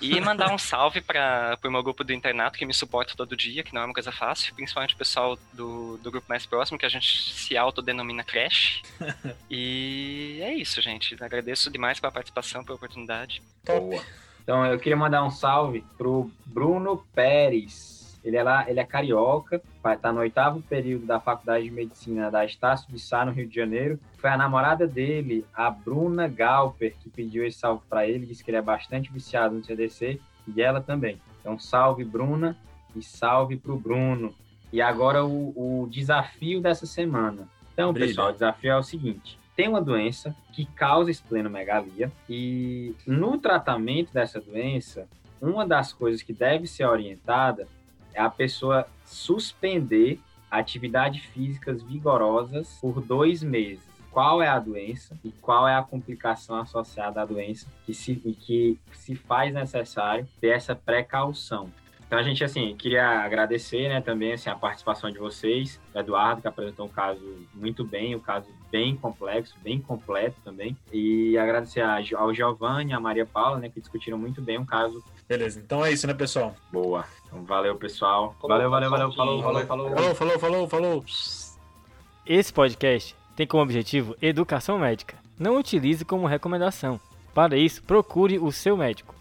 E (laughs) mandar um salve para o meu grupo do internato que me suporta todo dia, que não é uma coisa fácil, principalmente o pessoal do, do grupo mais próximo, que a gente se autodenomina Crash. (laughs) e é isso, gente. Agradeço demais pela participação, pela oportunidade. Boa. Então eu queria mandar um salve pro Bruno Pérez. Ele é lá, ele é carioca, vai estar tá no oitavo período da Faculdade de Medicina da Estácio de Sá, no Rio de Janeiro. Foi a namorada dele, a Bruna Galper, que pediu esse salve para ele, disse que ele é bastante viciado no CDC, e ela também. Então, salve, Bruna, e salve para o Bruno. E agora o, o desafio dessa semana. Então, Brilha. pessoal, o desafio é o seguinte: tem uma doença que causa esplenomegalia e no tratamento dessa doença, uma das coisas que deve ser orientada é a pessoa suspender atividades físicas vigorosas por dois meses. Qual é a doença e qual é a complicação associada à doença que se, que se faz necessário ter essa precaução. Então a gente assim queria agradecer, né, também assim a participação de vocês, Eduardo que apresentou um caso muito bem, um caso bem complexo, bem completo também, e agradecer ao Giovanni, a Maria Paula, né, que discutiram muito bem um caso. Beleza, então é isso, né, pessoal? Boa. Então, valeu, pessoal. Valeu, valeu, valeu. Falou, falou, falou. Falou, falou, falou, falou. Esse podcast tem como objetivo educação médica. Não utilize como recomendação. Para isso, procure o seu médico.